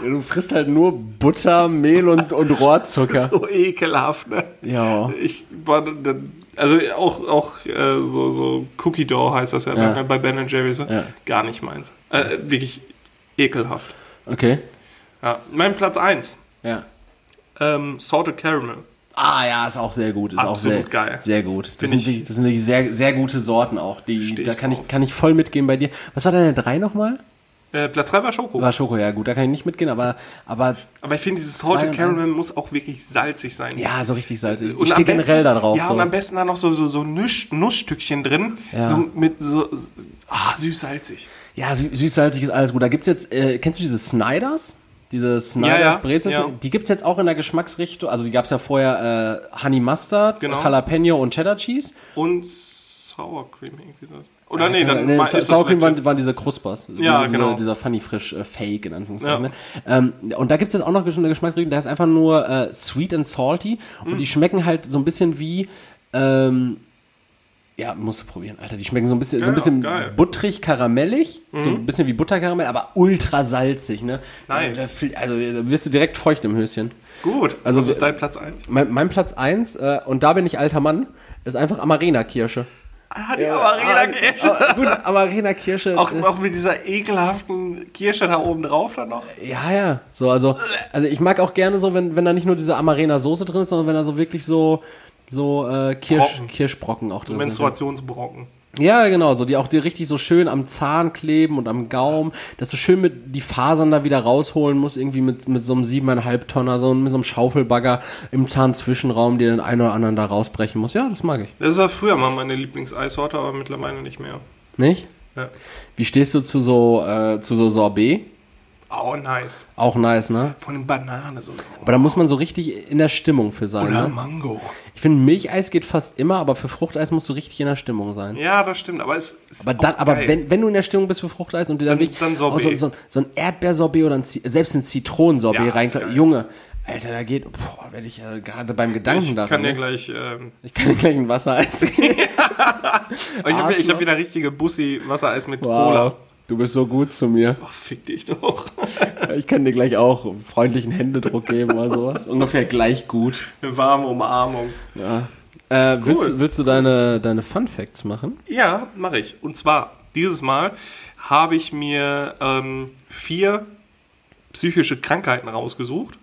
Du frisst halt nur Butter, Mehl und, und Rohrzucker. so ekelhaft, ne? Ja. Ich war dann, also auch, auch äh, so, so Cookie Dough heißt das ja, Ja. ne, bei Ben Jerry's, Ja. gar nicht meins. Äh, wirklich ekelhaft. Okay. Ja. Mein Platz 1, Ja. ähm, Salted Caramel. Ah ja, ist auch sehr gut. Ist auch Absolut sehr, geil. Sehr gut. Das sind, ich- das sind wirklich sehr, sehr gute Sorten auch. Die, da ich kann ich, kann ich voll mitgehen bei dir. Was war deine drei nochmal? Äh, Platz 3 war Schoko. War Schoko, ja gut, da kann ich nicht mitgehen, aber, aber, Aber ich finde, dieses Salted und Caramel muss auch wirklich salzig sein. ja, so richtig salzig. Ich Und stehe am besten- generell da drauf. Ja, so. und am besten da noch so, so, so Nuss, Nussstückchen drin. Ja. So mit so, ah, süß-salzig. Ja, sü- süß-salzig ist alles gut. Da gibt's jetzt, äh, kennst du diese Snyders? Diese Snyders Ja, ja, Brezels? ja. Die gibt's jetzt auch in der Geschmacksrichtung. Also die gab's ja vorher äh, Honey Mustard, Genau. Jalapeno und Cheddar Cheese. Und Sour Cream irgendwie so. Oder nee, dann nee, war- Sa- ist Sour Cream waren, waren diese Kruspas. Ja, diese, genau. Dieser, Funny Frisch äh, Fake in Anführungszeichen. Ja. Ne? Ähm, und da gibt's jetzt auch noch eine Geschmacksrichtung, da ist einfach nur äh, sweet and salty und Mhm. die schmecken halt so ein bisschen wie ähm, ja, musst du probieren, Alter. Die schmecken so ein bisschen, so ein Ja, bisschen geil. Mhm. butterig, karamellig, so ein bisschen wie Butterkaramell, aber ultra salzig, ne? Nice. Also da wirst du direkt feucht im Höschen. Gut. Also Was ist wir- dein Platz 1? Mein, mein Platz eins äh, und da bin ich alter Mann, ist einfach Amarena-Kirsche. Ah, die Amarena-Kirsche. Ah, gut, Amarena-Kirsche. Auch, äh, auch mit dieser ekelhaften Kirsche da oben drauf dann noch. Ja, ja. So, also, also ich mag auch gerne so, wenn, wenn da nicht nur diese Amarena-Soße drin ist, sondern wenn da so wirklich so, so äh, Kirsch, Brocken. Kirschbrocken auch drin. Menstruationsbrocken. Ja, genau, so die auch die richtig so schön am Zahn kleben und am Gaumen, dass du schön mit die Fasern da wieder rausholen musst, irgendwie mit, mit so einem siebeneinhalb Tonner, so mit so einem Schaufelbagger im Zahnzwischenraum, dir den einen oder anderen da rausbrechen muss. Ja, das mag ich. Das war früher mal meine Lieblingseissorte, aber mittlerweile nicht mehr. Nicht? Ja. Wie stehst du zu so, äh, zu so Sorbet? Oh, nice. Auch nice, ne? Von den Banane so. Aber da muss man so richtig in der Stimmung für sein, Oder ne? Mango. Ich finde, Milcheis geht fast immer, aber für Fruchteis musst du richtig in der Stimmung sein. Ja, das stimmt, aber es ist Aber, dann, auch aber wenn, wenn du in der Stimmung bist für Fruchteis und dir dann, Dann- wirklich dann auch so, so, so ein Erdbeersorbet oder ein, selbst ein Zitronensorbet Ja, rein, ist geil. Junge, Alter, da geht, boah, werde ich äh, gerade beim Gedanken ich daran. kann dir ne? gleich, ähm, ich kann dir gleich ein Wassereis geben. ich habe hab wieder richtige Bussi-Wassereis mit Wow, Cola. Du bist so gut zu mir. Ach, fick dich doch. Ich kann dir gleich auch einen freundlichen Händedruck geben oder sowas. Ungefähr gleich gut. Eine warme Umarmung. Äh, willst, willst du deine, deine Fun Facts machen? Ja, mache ich. Und zwar, dieses Mal habe ich mir ähm, vier psychische Krankheiten rausgesucht.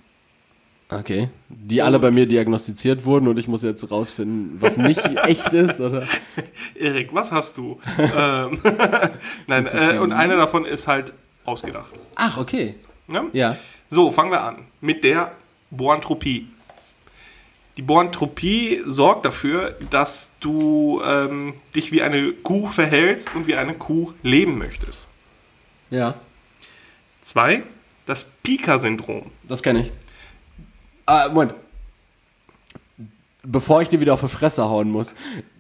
Okay. Die alle bei mir diagnostiziert wurden und ich muss jetzt rausfinden, was nicht echt ist, oder? Erik, was hast du? ähm, Nein, äh, und eine davon ist halt ausgedacht. Ach, okay. Ne? Ja. So, fangen wir an mit der Boantropie. Die Boantropie sorgt dafür, dass du ähm, dich wie eine Kuh verhältst und wie eine Kuh leben möchtest. Ja. Zwei, das Pika-Syndrom. Das kenne ich. Ah, Moment. Bevor ich dir wieder auf die Fresse hauen muss.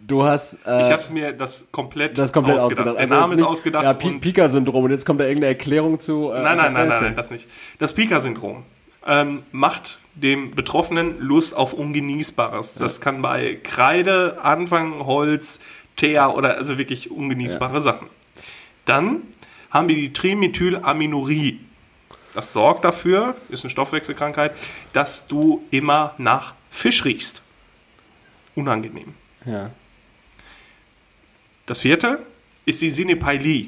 Du hast äh, Ich habe es mir das komplett, das komplett ausgedacht. Der Also Name ist nicht- ausgedacht. Ja, Pika-Syndrom. Und jetzt kommt da irgendeine Erklärung zu. Äh, nein, nein, nein, nein, nein, das nicht. Das Pika-Syndrom ähm, macht dem Betroffenen Lust auf Ungenießbares. Das kann bei Kreide, Anfang, Holz, Teer oder also wirklich ungenießbare Sachen. Dann haben wir die Trimethylaminorie. Das sorgt dafür, ist eine Stoffwechselkrankheit, dass du immer nach Fisch riechst. Unangenehm. Ja. Das vierte ist die Sinepailie.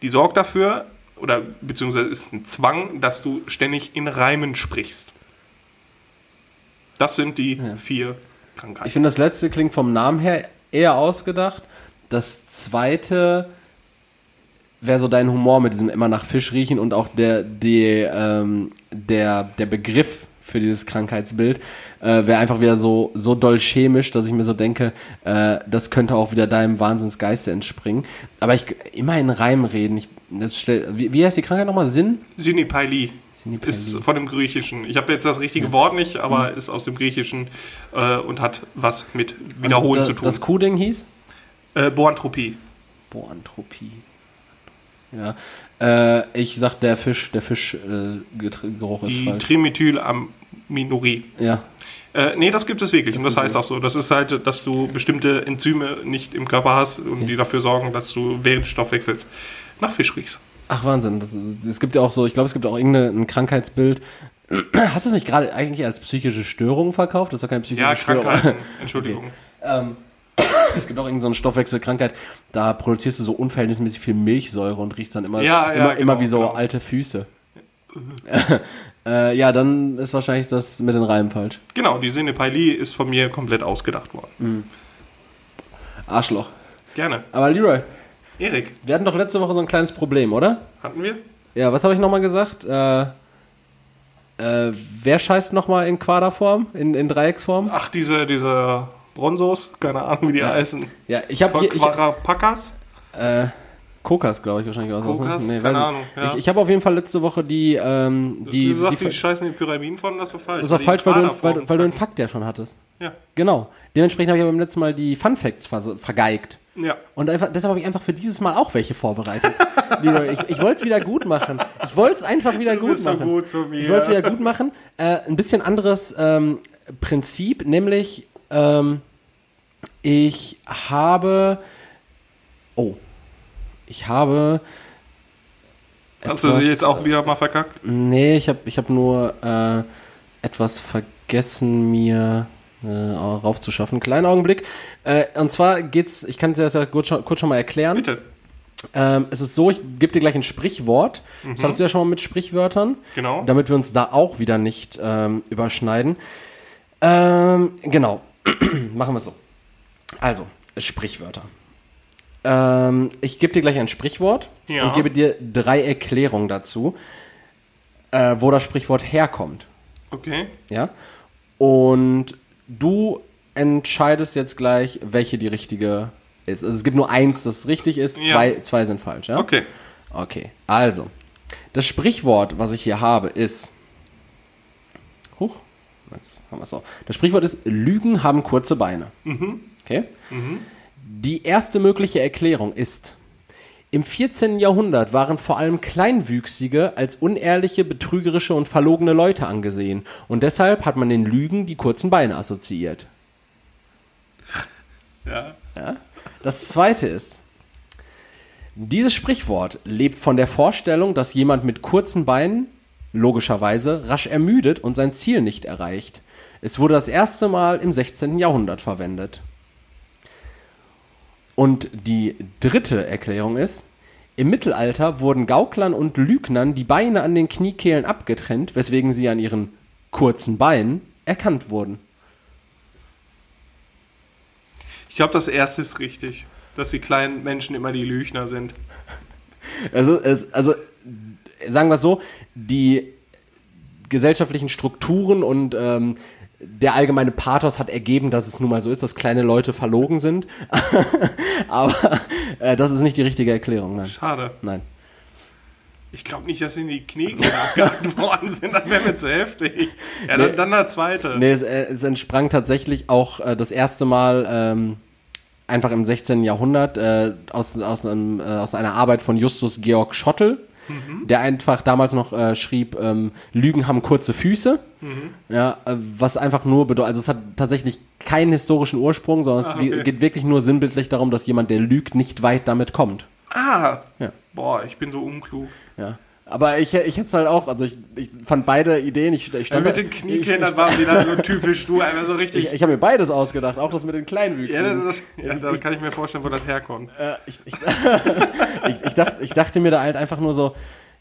Die sorgt dafür, oder beziehungsweise ist ein Zwang, dass du ständig in Reimen sprichst. Das sind die vier Ich Krankheiten. finde, das letzte klingt vom Namen her eher ausgedacht. Das zweite wäre so dein Humor mit diesem immer nach Fisch riechen und auch der, die, ähm, der, der Begriff für dieses Krankheitsbild äh, wäre einfach wieder so, so doll chemisch, dass ich mir so denke, äh, das könnte auch wieder deinem Wahnsinnsgeiste entspringen. Aber ich immer in Reim reden. Ich, das stell, wie, wie heißt die Krankheit nochmal? Sinn? Sinepailie. ist von dem Griechischen. Ich habe jetzt das richtige Wort nicht, aber ist aus dem Griechischen äh, und hat was mit Wiederholen das, zu tun. Das Kuhding hieß? Äh, Boantropie. Boanthropie. Ja. Äh, ich sag, der Fisch, der Fischgeruch äh, ist Die falsch. Trimethylaminorie. Ja. Äh, nee, das gibt es wirklich. und das heißt auch so. Das ist halt, dass du bestimmte Enzyme nicht im Körper hast und die dafür sorgen, dass du während des Stoffwechsels nach Fisch riechst. Ach Wahnsinn, das, es gibt ja auch so, ich glaube, es gibt auch irgendein Krankheitsbild. Hast du es nicht gerade eigentlich als psychische Störung verkauft? Das ist doch keine psychische Ja, Störung. Entschuldigung. Ähm, es gibt auch irgendeine so Stoffwechselkrankheit, da produzierst du so unverhältnismäßig viel Milchsäure und riechst dann immer, Ja, ja, immer, immer genau, wie so genau. alte Füße. äh, ja, dann ist wahrscheinlich das mit den Reimen falsch. Genau, die Sinepailie ist von mir komplett ausgedacht worden. Arschloch. Gerne. Aber Leroy, Erik, wir hatten doch letzte Woche so ein kleines Problem, oder? hatten wir? Ja, was habe ich nochmal gesagt? Äh, äh, wer scheißt nochmal in Quaderform, in, in Dreiecksform? Ach, diese, diese Bronzos, keine Ahnung, wie die heißen. Ja, ich habe ich, Quarapakas? äh, Kokas, glaube ich wahrscheinlich. Oder Kokas? so, ne? Keine weiß Ahnung, ja. Ich, ich habe auf jeden Fall letzte Woche die, ähm, Die, die, du sagst, die, die, scheißen die Pyramiden von, das war falsch. das war falsch, weil du, Quaderform weil, weil du einen. Fakt ja schon hattest. Ja. Genau. Dementsprechend habe ich ja beim letzten Mal die Fun Facts ver vergeigt. Ja. Und einfach, deshalb habe ich einfach für dieses Mal auch welche vorbereitet. Ich ich wollte es wieder gut machen. Ich wollte es einfach wieder Du gut bist so machen. gut zu mir. Ich wollte es wieder gut machen. Äh, ein bisschen anderes ähm, Prinzip, nämlich ähm, ich habe. Oh. Ich habe. Hast du sie jetzt auch wieder mal verkackt? Nee, ich habe ich hab nur äh, etwas vergessen, mir äh, raufzuschaffen. Kleinen Augenblick. Äh, und zwar geht's, ich kann dir das ja kurz schon, kurz schon mal erklären. Bitte. Ähm, es ist so, ich gebe dir gleich ein Sprichwort. Das hattest du ja schon mal mit Sprichwörtern. Genau. Damit wir uns da auch wieder nicht ähm, überschneiden. Ähm, genau. Machen wir so. Also, Sprichwörter. Ähm, ich gebe dir gleich ein Sprichwort Ja. und gebe dir drei Erklärungen dazu, äh, wo das Sprichwort herkommt. Okay. Ja? Und du entscheidest jetzt gleich, welche die richtige ist. Also es gibt nur eins, das richtig ist, Ja. zwei, zwei sind falsch. Ja? Okay. Okay, also. Das Sprichwort, was ich hier habe, ist. Huch, jetzt haben wir auch. Das Sprichwort ist: Lügen haben kurze Beine. Okay? Die erste mögliche Erklärung ist: Im 14. Jahrhundert waren vor allem Kleinwüchsige als unehrliche, betrügerische und verlogene Leute angesehen. Und deshalb hat man den Lügen die kurzen Beine assoziiert. Ja. Das zweite ist, dieses Sprichwort lebt von der Vorstellung, dass jemand mit kurzen Beinen, logischerweise, rasch ermüdet und sein Ziel nicht erreicht. Es wurde das erste Mal im 16. Jahrhundert verwendet. Und die dritte Erklärung ist, im Mittelalter wurden Gauklern und Lügnern die Beine an den Kniekehlen abgetrennt, weswegen sie an ihren kurzen Beinen erkannt wurden. Ich glaube, das erste ist richtig. Dass die kleinen Menschen immer die Lügner sind. Also, es, also sagen wir es so, die gesellschaftlichen Strukturen und ähm, der allgemeine Pathos hat ergeben, dass es nun mal so ist, dass kleine Leute verlogen sind. Aber äh, das ist nicht die richtige Erklärung, nein. Schade. Nein. Ich glaube nicht, dass sie in die Kniekehlen abgehakt worden sind. Das wäre mir zu heftig. Ja, dann, Nee. dann der zweite. Nee, es, äh, es entsprang tatsächlich auch äh, das erste Mal ähm, einfach im 16. Jahrhundert äh, aus, aus, einem, äh, aus einer Arbeit von Justus Georg Schottel, der einfach damals noch äh, schrieb, ähm, Lügen haben kurze Füße. Ja, äh, was einfach nur bedeutet, also es hat tatsächlich keinen historischen Ursprung, sondern es Ah, okay. geht wirklich nur sinnbildlich darum, dass jemand, der lügt, nicht weit damit kommt. Ah. Ja. Boah, ich bin so unklug. Ja. Aber ich, ich hätte es halt auch, also ich, ich fand beide Ideen, ich, ich Ja, stand mit da- den Kniekehlen, das war wieder so typisch du, einfach so richtig. Ich, ich habe mir beides ausgedacht, auch das mit den Kleinwüchsen. ja, das, ja, da kann ich mir vorstellen, wo das herkommt. Äh, ich, ich, ich, ich, dachte, ich dachte mir da halt einfach nur so,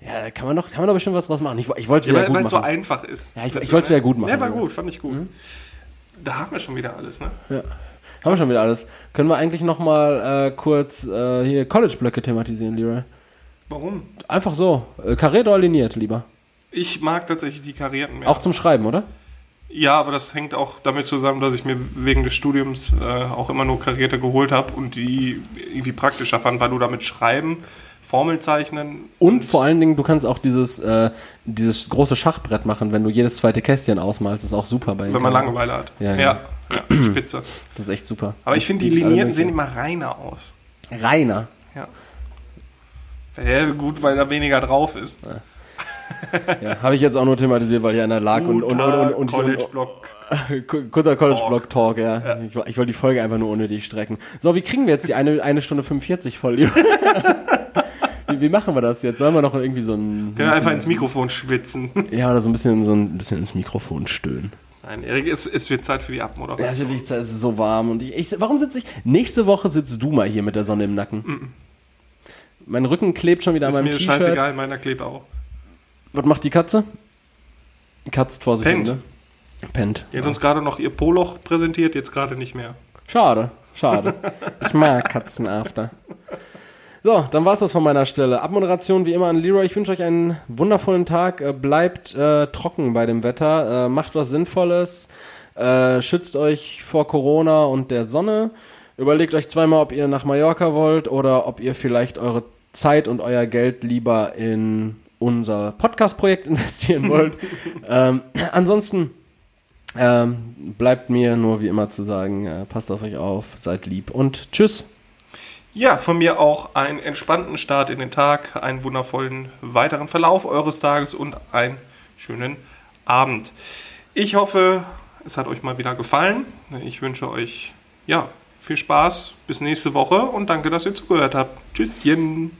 ja, kann man doch, kann man doch bestimmt was draus machen. Ich, ich wollte es Ja, wieder weil gut weil machen. es so einfach ist. Ja, ich- ich wollte es wieder gut machen, Ja, war ja. gut, fand ich gut. Mhm. Da haben wir schon wieder alles, ne? ja. Haben wir schon wieder alles. Können wir eigentlich noch mal äh, kurz äh, hier College-Blöcke thematisieren, Leroy? Warum? Einfach so. Äh, kariert oder liniert, lieber? Ich mag tatsächlich die Karierten mehr. Auch zum Schreiben, oder? Ja, aber das hängt auch damit zusammen, dass ich mir wegen des Studiums äh, auch immer nur Karierte geholt habe und die irgendwie praktischer fand, weil du damit schreiben, Formeln zeichnen Und vor allen Dingen, du kannst auch dieses, äh, dieses große Schachbrett machen, wenn du jedes zweite Kästchen ausmalst. Das ist auch super bei wenn man Langeweile hat. Ja, ja, genau. ja, spitze. Das ist echt super. Aber ich finde, die Linierten sehen immer reiner aus. Reiner. Ja. Ja, gut, weil da weniger drauf ist. Ja, habe ich jetzt auch nur thematisiert, weil hier einer lag und, und, und, und, College-Block. und kurzer College-Block-Talk, ja. Ich, ich wollte die Folge einfach nur unnötig strecken. So, wie kriegen wir jetzt die eine, eine Stunde 45 voll? wie, wie machen wir das jetzt? Sollen wir noch irgendwie so ein. Können einfach ins Mikrofon schwitzen. Ja, oder so ein bisschen, so ein bisschen ins Mikrofon stöhnen. Nein, Erik, es, es wird Zeit für die Abmoderation. Ja, es ist, wirklich Zeit, es ist so warm und ich, ich warum sitze ich? Nächste Woche sitzt du mal hier mit der Sonne im Nacken. Mein Rücken klebt schon wieder ist an meinem mir T-Shirt. scheißegal, meiner klebt auch. Was macht die Katze? Katzt vor sich Pennt. hin, ne? Pennt. Die hat uns gerade noch ihr Poloch präsentiert, jetzt gerade nicht mehr. Schade, schade. Ich mag Katzenafter. So, dann war's das von meiner Stelle. Abmoderation wie immer an Leroy. Ich wünsche euch einen wundervollen Tag. Äh, Bleibt äh, trocken bei dem Wetter. Äh, macht was Sinnvolles. Äh, schützt euch vor Corona und der Sonne. Überlegt euch zweimal, ob ihr nach Mallorca wollt oder ob ihr vielleicht eure Zeit und euer Geld lieber in unser Podcast-Projekt investieren wollt. ähm, ansonsten ähm, bleibt mir nur wie immer zu sagen, äh, passt auf euch auf, seid lieb und tschüss. Ja, von mir auch einen entspannten Start in den Tag, einen wundervollen weiteren Verlauf eures Tages und einen schönen Abend. Ich hoffe, es hat euch mal wieder gefallen. Ich wünsche euch ja viel Spaß bis nächste Woche und danke, dass ihr zugehört habt. Tschüsschen.